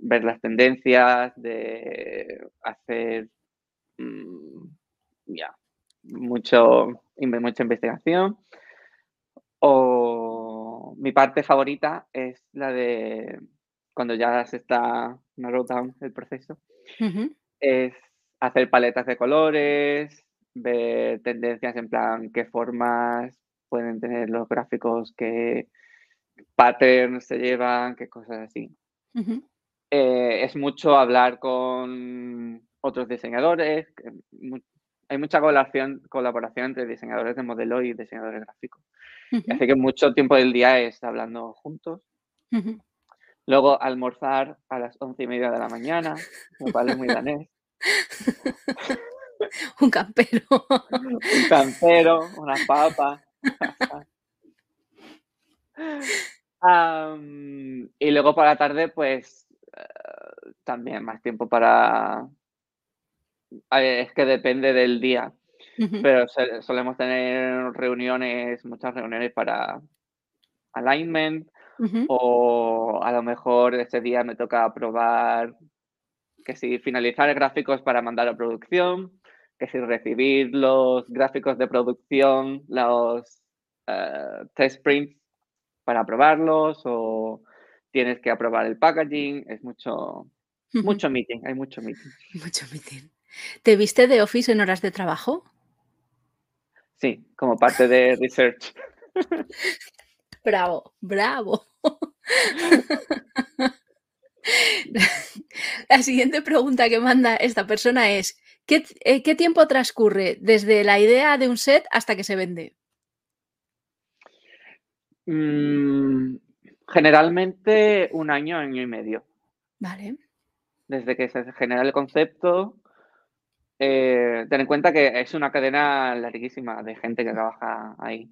ver las tendencias, de hacer mm, ya mucho, mucha investigación. O mi parte favorita es la de cuando ya se está narrow down el proceso, es hacer paletas de colores, ver tendencias en plan qué formas pueden tener los gráficos, qué patterns se llevan, qué cosas así. Eh, es mucho hablar con otros diseñadores. hay mucha colaboración, colaboración entre diseñadores de modelo y diseñadores gráficos. Así que mucho tiempo del día es hablando juntos. Luego almorzar a las once y media de la mañana, me parece muy danés. Un campero. Un campero, una y luego para la tarde, pues eh, también más tiempo para... Es que depende del día, pero solemos tener reuniones, muchas reuniones para alignment o a lo mejor ese día me toca probar que si finalizar gráficos para mandar a producción que si recibir los gráficos de producción, los uh, test prints para probarlos o tienes que aprobar el packaging, es mucho, Mucho meeting, hay mucho meeting. Mucho meeting. ¿Te viste de Office en horas de trabajo? Sí, como parte de research. Bravo, bravo. La siguiente pregunta que manda esta persona es, ¿qué, eh, ¿qué, tiempo transcurre desde la idea de un set hasta que se vende? Mm, generalmente un año, año y medio. Vale. Desde que se genera el concepto, eh, ten en cuenta que es una cadena larguísima de gente que trabaja ahí.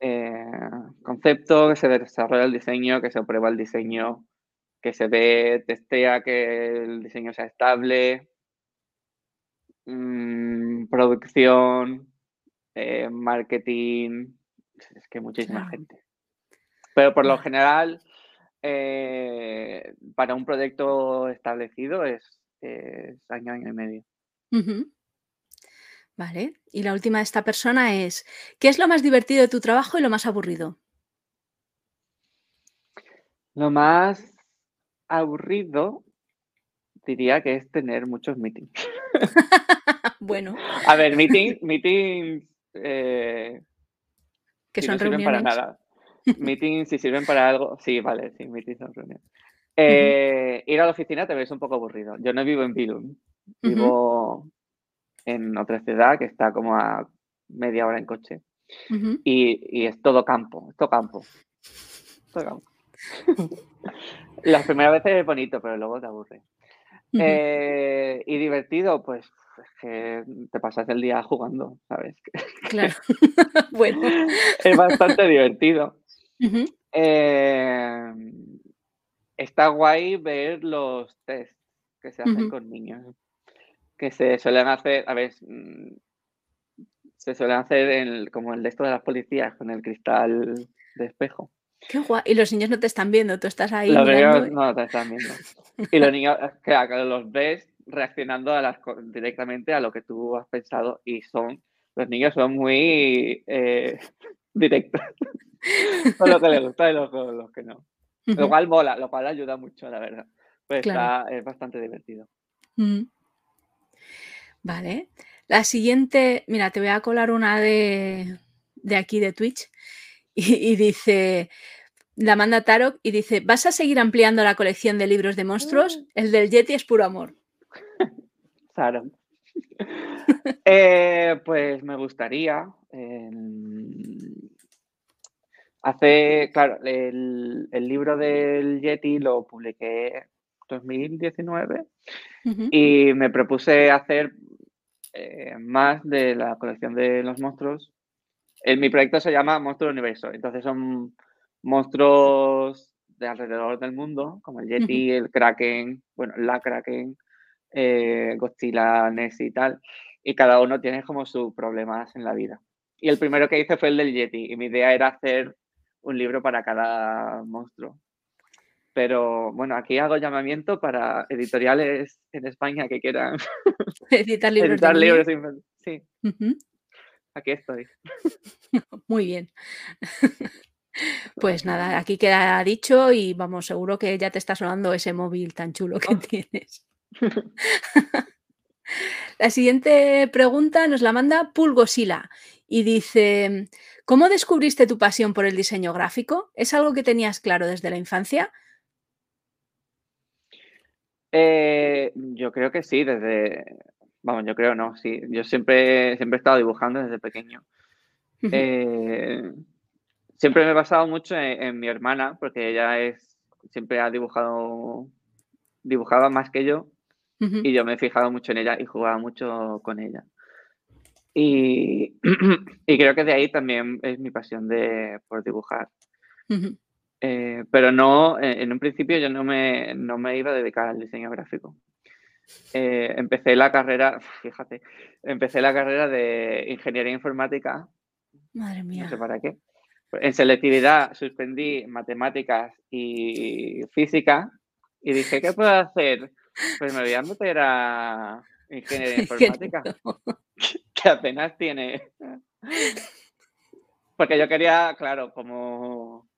Eh, concepto, que se desarrolla el diseño, que se prueba el diseño, que se ve, testea que el diseño sea estable, mm, producción, eh, marketing, es que muchísima gente. Pero por lo general, eh, para un proyecto establecido es, año, año y medio. Vale. Y la última de esta persona es, ¿qué es lo más divertido de tu trabajo y lo más aburrido? Lo más aburrido diría que es tener muchos meetings. bueno. A ver, meetings, meetings eh, que son no reuniones. sirven para nada. meetings si sirven para algo, sí, vale, sí, meetings son reuniones. Eh, ir a la oficina te ves un poco aburrido. Yo no vivo en Billund, vivo en otra ciudad que está como a media hora en coche. y, y, es todo campo, es todo campo. Todo campo. Las primeras veces es bonito, pero luego te aburre. Eh, y divertido, pues es que te pasas el día jugando, ¿sabes? Claro. bueno. Es bastante divertido. Eh, está guay ver los tests que se hacen con niños. Que se suelen hacer, a ver, mm, se suelen hacer en, como el de esto de las policías, con el cristal de espejo. Qué guay. Y los niños no te están viendo, tú estás ahí. Los niños no te están viendo. Y los niños, claro, los ves reaccionando a las, directamente a lo que tú has pensado y son, los niños son muy eh, directos. con lo que les gusta y lo, con los que no. Lo cual mola, lo cual ayuda mucho, la verdad. Pues está, es bastante divertido. Vale. La siguiente, mira, te voy a colar una de, de aquí de Twitch y, dice, la manda Tarok y dice, ¿vas a seguir ampliando la colección de libros de monstruos? Mm. El del Yeti es puro amor. Claro. Eh, pues me gustaría. Em, hace, claro, el, libro del Yeti lo publiqué en 2019 y me propuse hacer eh, más de la colección de los monstruos mi proyecto se llama Monstruo Universo. Entonces son monstruos de alrededor del mundo, como el Yeti, el Kraken, bueno, la Kraken, eh, Godzilla, Nessie y tal. Y cada uno tiene como sus problemas en la vida. Y el primero que hice fue el del Yeti. Y mi idea era hacer un libro para cada monstruo. Pero bueno, aquí hago llamamiento para editoriales en España que quieran editar libros. editar libros sí aquí estoy. Muy bien. Pues nada, aquí queda dicho y vamos, seguro que ya te está sonando ese móvil tan chulo que tienes. La siguiente pregunta nos la manda Pulgosila y dice, ¿cómo descubriste tu pasión por el diseño gráfico? ¿Es algo que tenías claro desde la infancia? Eh, yo creo que sí, desde, Vamos, yo creo no, sí. Yo siempre, siempre he estado dibujando desde pequeño. Eh, siempre me he basado mucho en, mi hermana, porque ella es, siempre ha dibujado, dibujaba más que yo, y yo me he fijado mucho en ella y jugaba mucho con ella. Y, y creo que de ahí también es mi pasión de, por dibujar. Eh, pero no, en un principio yo no me, no me iba a dedicar al diseño gráfico. Eh, empecé la carrera, fíjate, empecé la carrera de ingeniería informática. Madre mía. No sé para qué. En selectividad suspendí matemáticas y física y dije, ¿qué puedo hacer? Pues me voy a meter a ingeniería informática, que apenas tiene. Porque yo quería, claro, como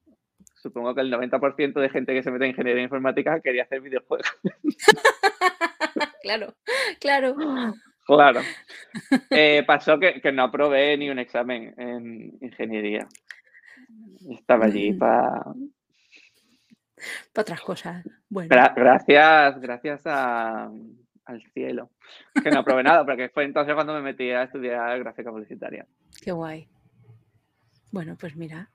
supongo que el 90% de gente que se mete en ingeniería informática quería hacer videojuegos. claro, claro. Claro. Eh, pasó que, no aprobé ni un examen en ingeniería. Estaba allí para... Para otras cosas. Bueno. gracias, gracias al cielo. Que no aprobé nada, porque fue entonces cuando me metí a estudiar gráfica publicitaria. Qué guay. Bueno, pues mira.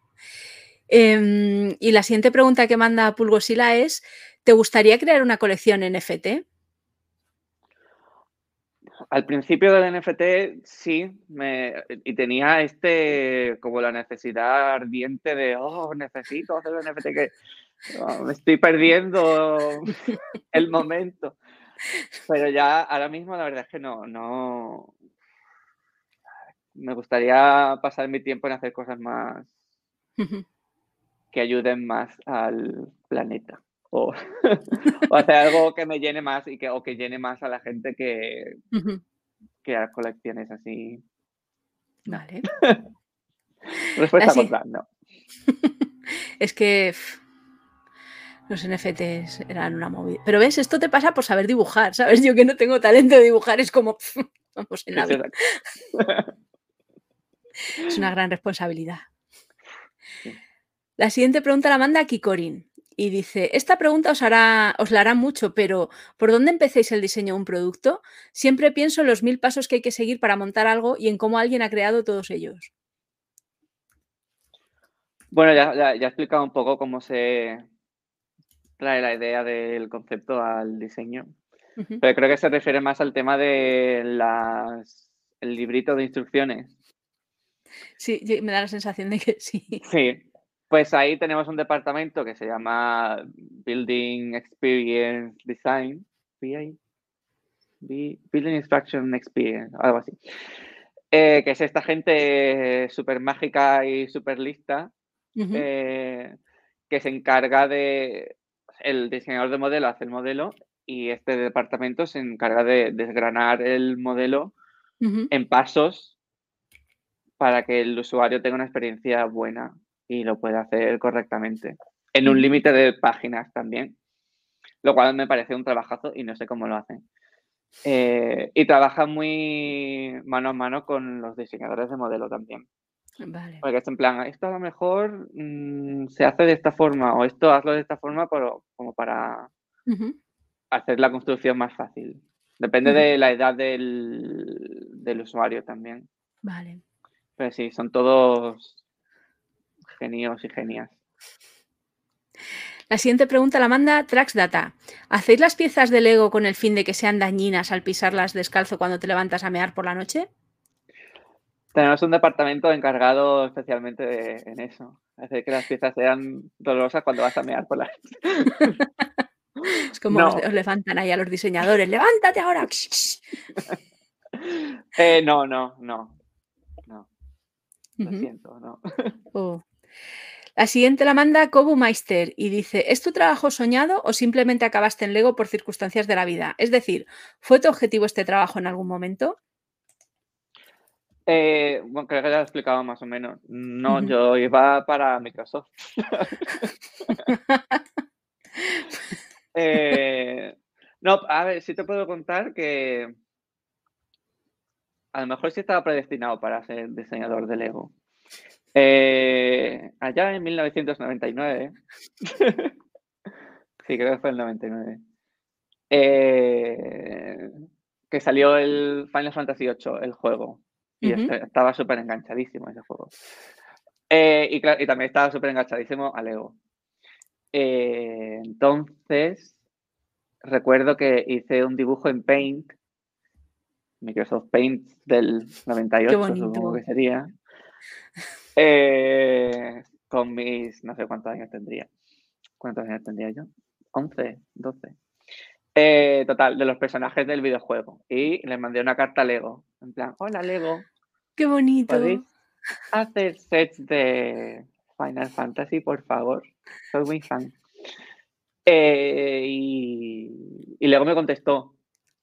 Em, y la siguiente pregunta que manda Pulgosila es: ¿te gustaría crear una colección NFT? Al principio del NFT sí, y tenía este como la necesidad ardiente de, oh, necesito hacer un NFT que oh, me estoy perdiendo el momento. Pero ya ahora mismo la verdad es que no, no. Me gustaría pasar mi tiempo en hacer cosas más que ayuden más al planeta. O, hacer algo que me llene más y que, o que llene más a la gente que, que a colecciones así. Vale. Respuesta contra, no. es que los NFTs eran una movida. Pero ves, esto te pasa por saber dibujar, ¿sabes? Yo que no tengo talento de dibujar, es como, vamos en la Es una gran responsabilidad. La siguiente pregunta la manda Kikorin y dice, esta pregunta os, hará, os la hará mucho, pero ¿por dónde empecéis el diseño de un producto? Siempre pienso en los mil pasos que hay que seguir para montar algo y en cómo alguien ha creado todos ellos. Bueno, ya, he explicado un poco cómo se trae la idea del concepto al diseño, pero creo que se refiere más al tema de las, el librito de instrucciones. Sí, me da la sensación de que sí. Sí, pues ahí tenemos un departamento que se llama Building Experience Design, Building Instruction Experience, algo así. Eh, que es esta gente súper mágica y súper lista eh, que se encarga de. El diseñador de modelo hace el modelo y este departamento se encarga de desgranar el modelo en pasos para que el usuario tenga una experiencia buena y lo puede hacer correctamente. En un límite de páginas también, lo cual me parece un trabajazo y no sé cómo lo hacen. Eh, y trabaja muy mano a mano con los diseñadores de modelo también. Vale. Porque es en plan, esto a lo mejor mm, se hace de esta forma o esto hazlo de esta forma pero, como para hacer la construcción más fácil. Depende de la edad del, del usuario también. Vale. Pero sí, son todos genios y genias. La siguiente pregunta la manda Traxdata. ¿Hacéis las piezas de Lego con el fin de que sean dañinas al pisarlas descalzo cuando te levantas a mear por la noche? Tenemos un departamento encargado especialmente en eso. Hacer que las piezas sean dolorosas cuando vas a mear por la noche. es como os, levantan ahí a los diseñadores. ¡Levántate ahora! Eh, no, no, no. No. Lo siento, no. Oh. La siguiente la manda Kobu Meister y dice, ¿es tu trabajo soñado o simplemente acabaste en Lego por circunstancias de la vida? Es decir, ¿fue tu objetivo este trabajo en algún momento? Eh, bueno, creo que ya lo he explicado más o menos. No, yo iba para Microsoft. Eh, no, a ver, sí te puedo contar que a lo mejor sí estaba predestinado para ser diseñador de Lego. Eh, allá en 1999, sí, creo que fue el 99, eh, que salió el Final Fantasy VIII, el juego, y estaba súper enganchadísimo ese juego. Eh, y, también estaba súper enganchadísimo a Lego. entonces, recuerdo que hice un dibujo en Paint, Microsoft Paint del 98, supongo que sería. Eh, con mis, no sé cuántos años tendría. ¿Cuántos años tendría yo? 11, 12. Eh, total, de los personajes del videojuego. Y les mandé una carta a Lego. En plan, hola Lego. Qué bonito. ¿Podéis hacer sets de Final Fantasy, por favor? Soy muy fan. Eh, y, y Lego me contestó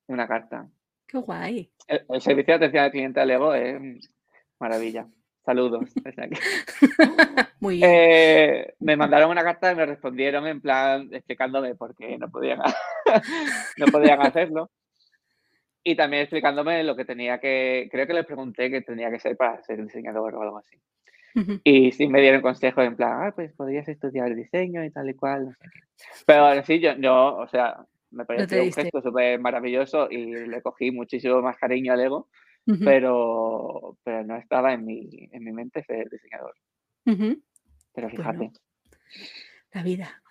una carta. Qué guay. El, el servicio de atención al cliente de Lego es maravilla. Saludos. Muy bien. Eh, me mandaron una carta y me respondieron en plan explicándome por qué no podían, no podían hacerlo. Y también explicándome lo que tenía que, creo que les pregunté que tenía que ser para ser diseñador o algo así. Y sí me dieron consejos en plan, ah, pues podrías estudiar diseño y tal y cual. No sé. Pero sí, yo, yo, o sea, me pareció un gesto súper maravilloso y le cogí muchísimo más cariño al ego pero, pero no estaba en mi, en mi mente ser diseñador. Pero fíjate. la vida.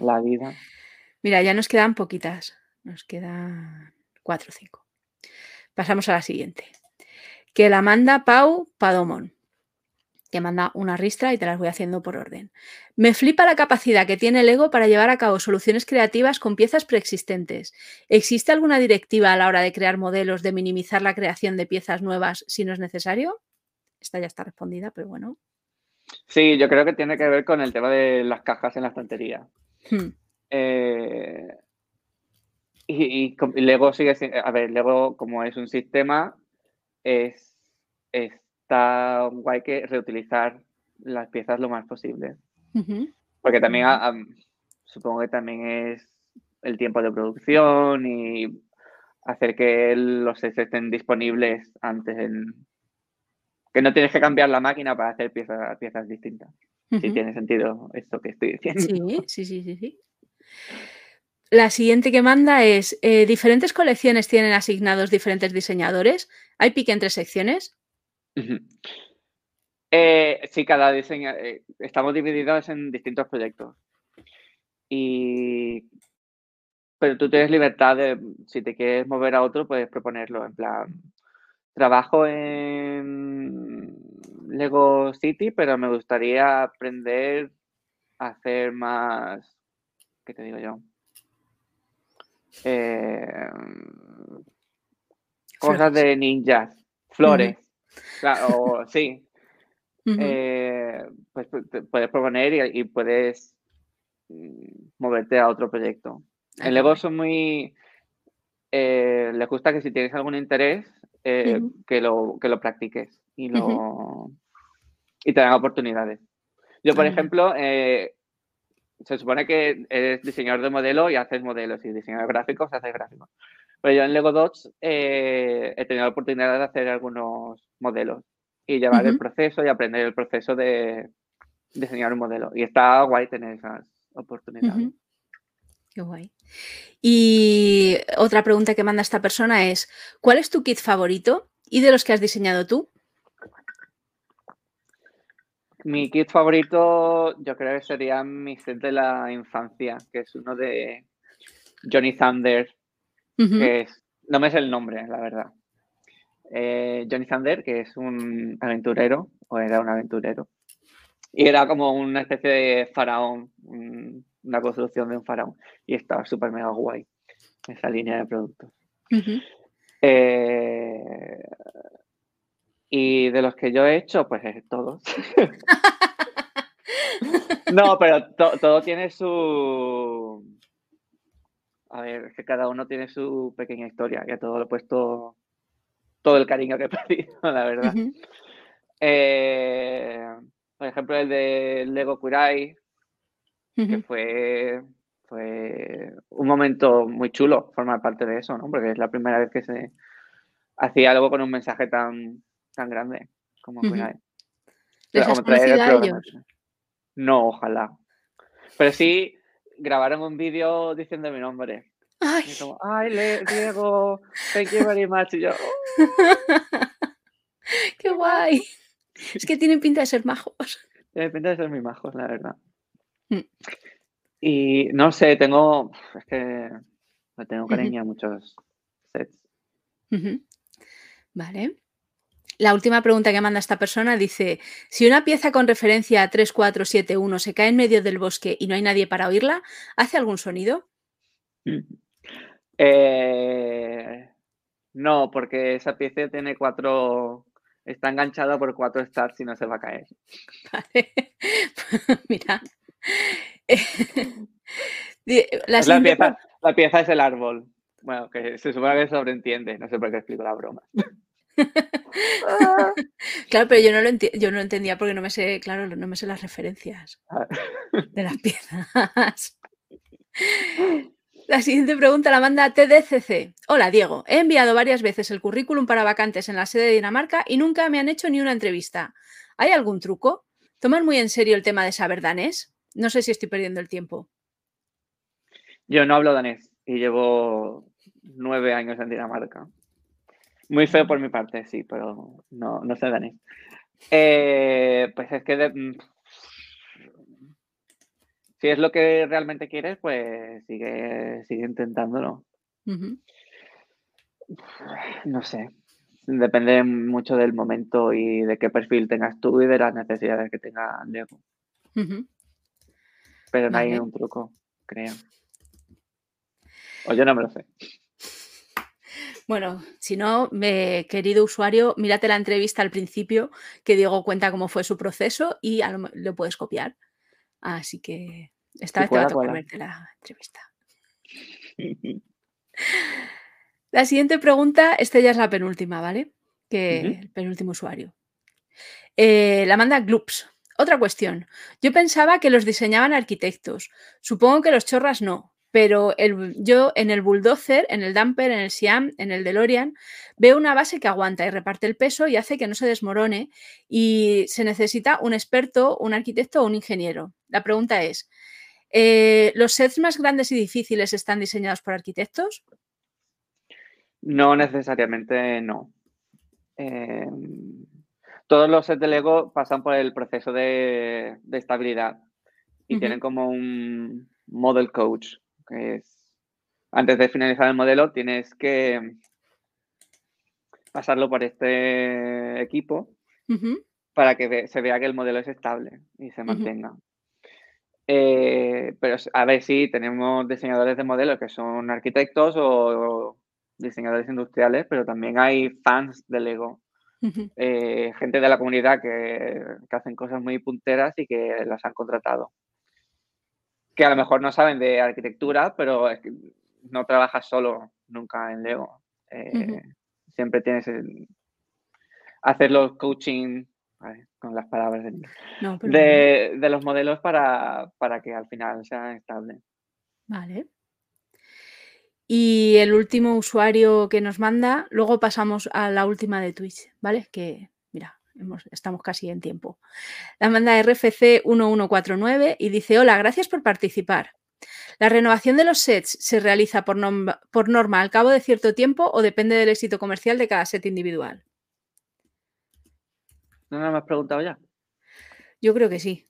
La vida. Mira, ya nos quedan poquitas. Nos quedan cuatro o cinco. Pasamos a la siguiente. Que la manda Pau Padomón que manda una ristra y te las voy haciendo por orden. Me flipa la capacidad que tiene el ego para llevar a cabo soluciones creativas con piezas preexistentes. ¿Existe alguna directiva a la hora de crear modelos de minimizar la creación de piezas nuevas si no es necesario? Esta ya está respondida, pero bueno. Sí, yo creo que tiene que ver con el tema de las cajas en la estantería. Hmm. Eh, y, luego sigue a ver, luego como es un sistema, es, es está guay que reutilizar las piezas lo más posible. Porque también, supongo que también es el tiempo de producción y hacer que los sets estén disponibles antes en... Que no tienes que cambiar la máquina para hacer piezas, piezas distintas. Si tiene sentido esto que estoy diciendo. Sí, sí, sí, sí. La siguiente que manda es, eh, ¿diferentes colecciones tienen asignados diferentes diseñadores? ¿Hay pique entre secciones? Eh, sí, cada diseño, eh, estamos divididos en distintos proyectos. Y pero tú tienes libertad de, si te quieres mover a otro, puedes proponerlo. En plan, trabajo en Lego City, pero me gustaría aprender a hacer más, ¿qué te digo yo? Eh, cosas de ninjas, flores. Claro, sí. Eh, pues puedes proponer y, puedes mm, moverte a otro proyecto. En Lego son muy... Eh, les gusta que si tienes algún interés, eh, que, lo, que lo practiques y, lo, y te dan oportunidades. Yo, por ejemplo, se supone que eres diseñador de modelo y haces modelos y diseñador gráficos haces gráficos. Pero yo en Lego Dots he tenido la oportunidad de hacer algunos modelos y llevar el proceso y aprender el proceso de diseñar un modelo. Y está guay tener esas oportunidades. Qué guay. Y otra pregunta que manda esta persona es, ¿cuál es tu kit favorito y de los que has diseñado tú? Mi kit favorito yo creo que sería mi set de la infancia, que es uno de Johnny Que es, no me sé el nombre, la verdad. Eh, Johnny Thunder, que es un aventurero, o era un aventurero, y era como una especie de faraón, una construcción de un faraón, y estaba súper mega guay esa línea de productos. Eh, y de los que yo he hecho, pues todos. no, pero todo tiene su... A ver, es que cada uno tiene su pequeña historia y a todo lo he puesto todo el cariño que he perdido, la verdad. Eh, por ejemplo, el de Lego Kurai, que fue, fue un momento muy chulo formar parte de eso, ¿no? Porque es la primera vez que se hacía algo con un mensaje tan, tan grande como Kurai. ¿Les has a ellos? No, ojalá. Pero sí grabaron un vídeo diciendo mi nombre. Ay, ay Diego, thank you very much. Y yo, Qué guay. Es que tienen pinta de ser majos. Tienen pinta de ser muy majos, la verdad. Mm. Y no sé, tengo. Es que me tengo cariño a muchos sets. Vale. La última pregunta que manda esta persona dice: Si una pieza con referencia a 3471 se cae en medio del bosque y no hay nadie para oírla, ¿hace algún sonido? Eh, no, porque esa pieza tiene cuatro. Está enganchada por cuatro stars y no se va a caer. Vale. Mira. la, pieza, la pieza es el árbol. Bueno, que se supone que sobreentiende. No sé por qué explico la broma. Claro, pero yo no, lo yo no entendía porque no me sé, claro, no me sé las referencias ah. de las piezas. La siguiente pregunta la manda TDCC. Hola Diego, he enviado varias veces el currículum para vacantes en la sede de Dinamarca y nunca me han hecho ni una entrevista. ¿Hay algún truco? ¿Toman muy en serio el tema de saber danés? No sé si estoy perdiendo el tiempo. Yo no hablo danés y llevo nueve años en Dinamarca. Muy feo por mi parte, sí, pero no, no sé danés. Eh, pues es que mm, si es lo que realmente quieres, pues sigue, sigue intentándolo. No sé. Depende mucho del momento y de qué perfil tengas tú y de las necesidades que tenga Diego. Pero no hay un truco, creo. O yo no me lo sé. Bueno, si no, querido usuario, mírate la entrevista al principio que Diego cuenta cómo fue su proceso y lo, puedes copiar. Así que esta vez te va a tocar verte la entrevista. la siguiente pregunta, esta ya es la penúltima, ¿vale? Que el penúltimo usuario. Eh, la manda Gloops. Otra cuestión. Yo pensaba que los diseñaban arquitectos. Supongo que los chorras no pero yo en el bulldozer, en el dumper, en el Siam, en el DeLorean, veo una base que aguanta y reparte el peso y hace que no se desmorone y se necesita un experto, un arquitecto o un ingeniero. La pregunta es, eh, ¿los sets más grandes y difíciles están diseñados por arquitectos? No necesariamente, no. Em, todos los sets de Lego pasan por el proceso de, estabilidad y tienen como un model coach es, antes de finalizar el modelo tienes que pasarlo por este equipo para que se vea que el modelo es estable y se mantenga. Eh, pero a ver si tenemos diseñadores de modelos que son arquitectos o, diseñadores industriales, pero también hay fans de Lego. Eh, gente de la comunidad que, que, hacen cosas muy punteras y que las han contratado que a lo mejor no saben de arquitectura, pero no trabajas solo nunca en Lego. Eh, siempre tienes el, hacer los coaching con las palabras de, de, los modelos para, para que al final sean estables. Vale. Y el último usuario que nos manda, luego pasamos a la última de Twitch, ¿vale? Que estamos casi en tiempo. La manda RFC 1149 y dice, hola, gracias por participar. ¿La renovación de los sets se realiza por, por norma al cabo de cierto tiempo o depende del éxito comercial de cada set individual? ¿No me has preguntado ya? Yo creo que sí.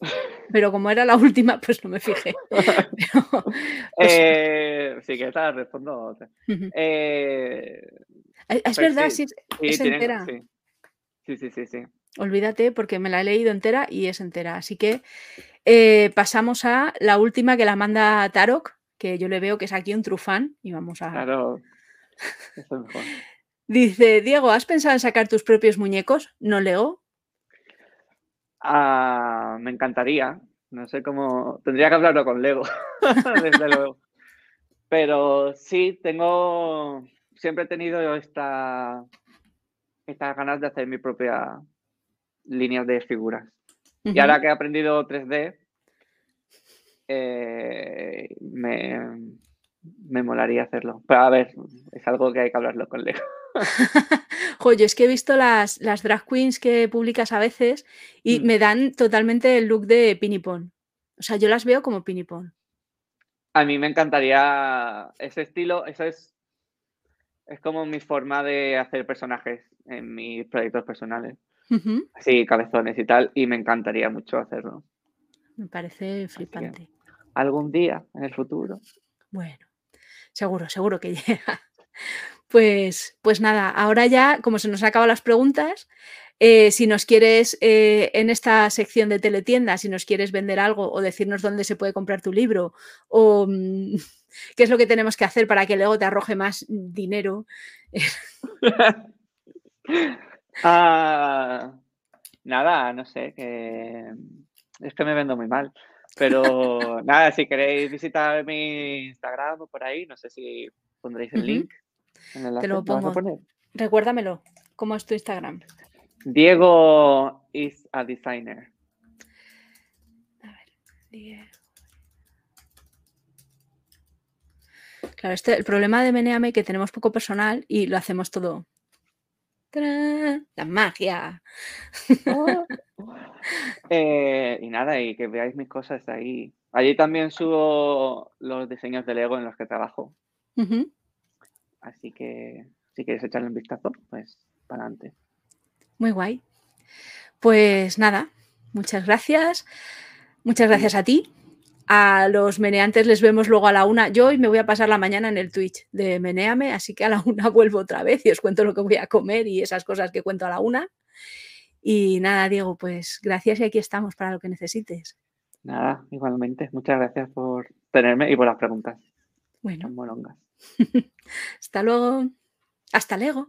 Pero como era la última, pues no me fijé. Pues eh, sí, que esta respondo. Eh, es pues verdad, sí, es entera. Sí, sí, sí, sí. Olvídate porque me la he leído entera y es entera. Así que eh, pasamos a la última que la manda Tarok, que yo le veo que es aquí un trufán y vamos a... Claro, Dice, Diego, ¿has pensado en sacar tus propios muñecos? ¿No leo? Ah, me encantaría. No sé cómo. Tendría que hablarlo con Lego, desde luego. Pero sí, tengo. Siempre he tenido esta estas ganas de hacer mi propia línea de figuras. Y ahora que he aprendido 3D, eh, me, me molaría hacerlo. Pero a ver, es algo que hay que hablarlo con Lego. Joder, es que he visto las, las drag queens que publicas a veces y mm. me dan totalmente el look de Pinipon. O sea, yo las veo como Pinipon. A mí me encantaría ese estilo, eso es es como mi forma de hacer personajes en mis proyectos personales. Así, cabezones y tal, y me encantaría mucho hacerlo. Me parece flipante. Algún día, en el futuro. Bueno, seguro, seguro que llega. Pues, pues nada, ahora ya, como se nos han acabado las preguntas, eh, si nos quieres, eh, en esta sección de teletienda, si nos quieres vender algo o decirnos dónde se puede comprar tu libro o mm, qué es lo que tenemos que hacer para que luego te arroje más dinero. Ah, nada, no sé, que es que me vendo muy mal. Pero nada, si queréis visitar mi Instagram o por ahí, no sé si pondréis el link. te lo pongo. Recuérdamelo. ¿Cómo es tu Instagram? Diego is a designer. A ver, Diego. Claro, este, el problema de Meneame es que tenemos poco personal y lo hacemos todo. ¡Tarán! La magia. Eh, y nada, y que veáis mis cosas ahí. Allí también subo los diseños de Lego en los que trabajo. Así que si quieres echarle un vistazo, pues para adelante. Muy guay. Pues nada, muchas gracias. Muchas gracias a ti. A los meneantes les vemos luego a la una. Yo hoy me voy a pasar la mañana en el Twitch de Meneame, así que a la una vuelvo otra vez y os cuento lo que voy a comer y esas cosas que cuento a la una. Y nada, Diego, pues gracias y aquí estamos para lo que necesites. Nada, igualmente. Muchas gracias por tenerme y por las preguntas. Bueno, molongas. hasta luego. Hasta luego.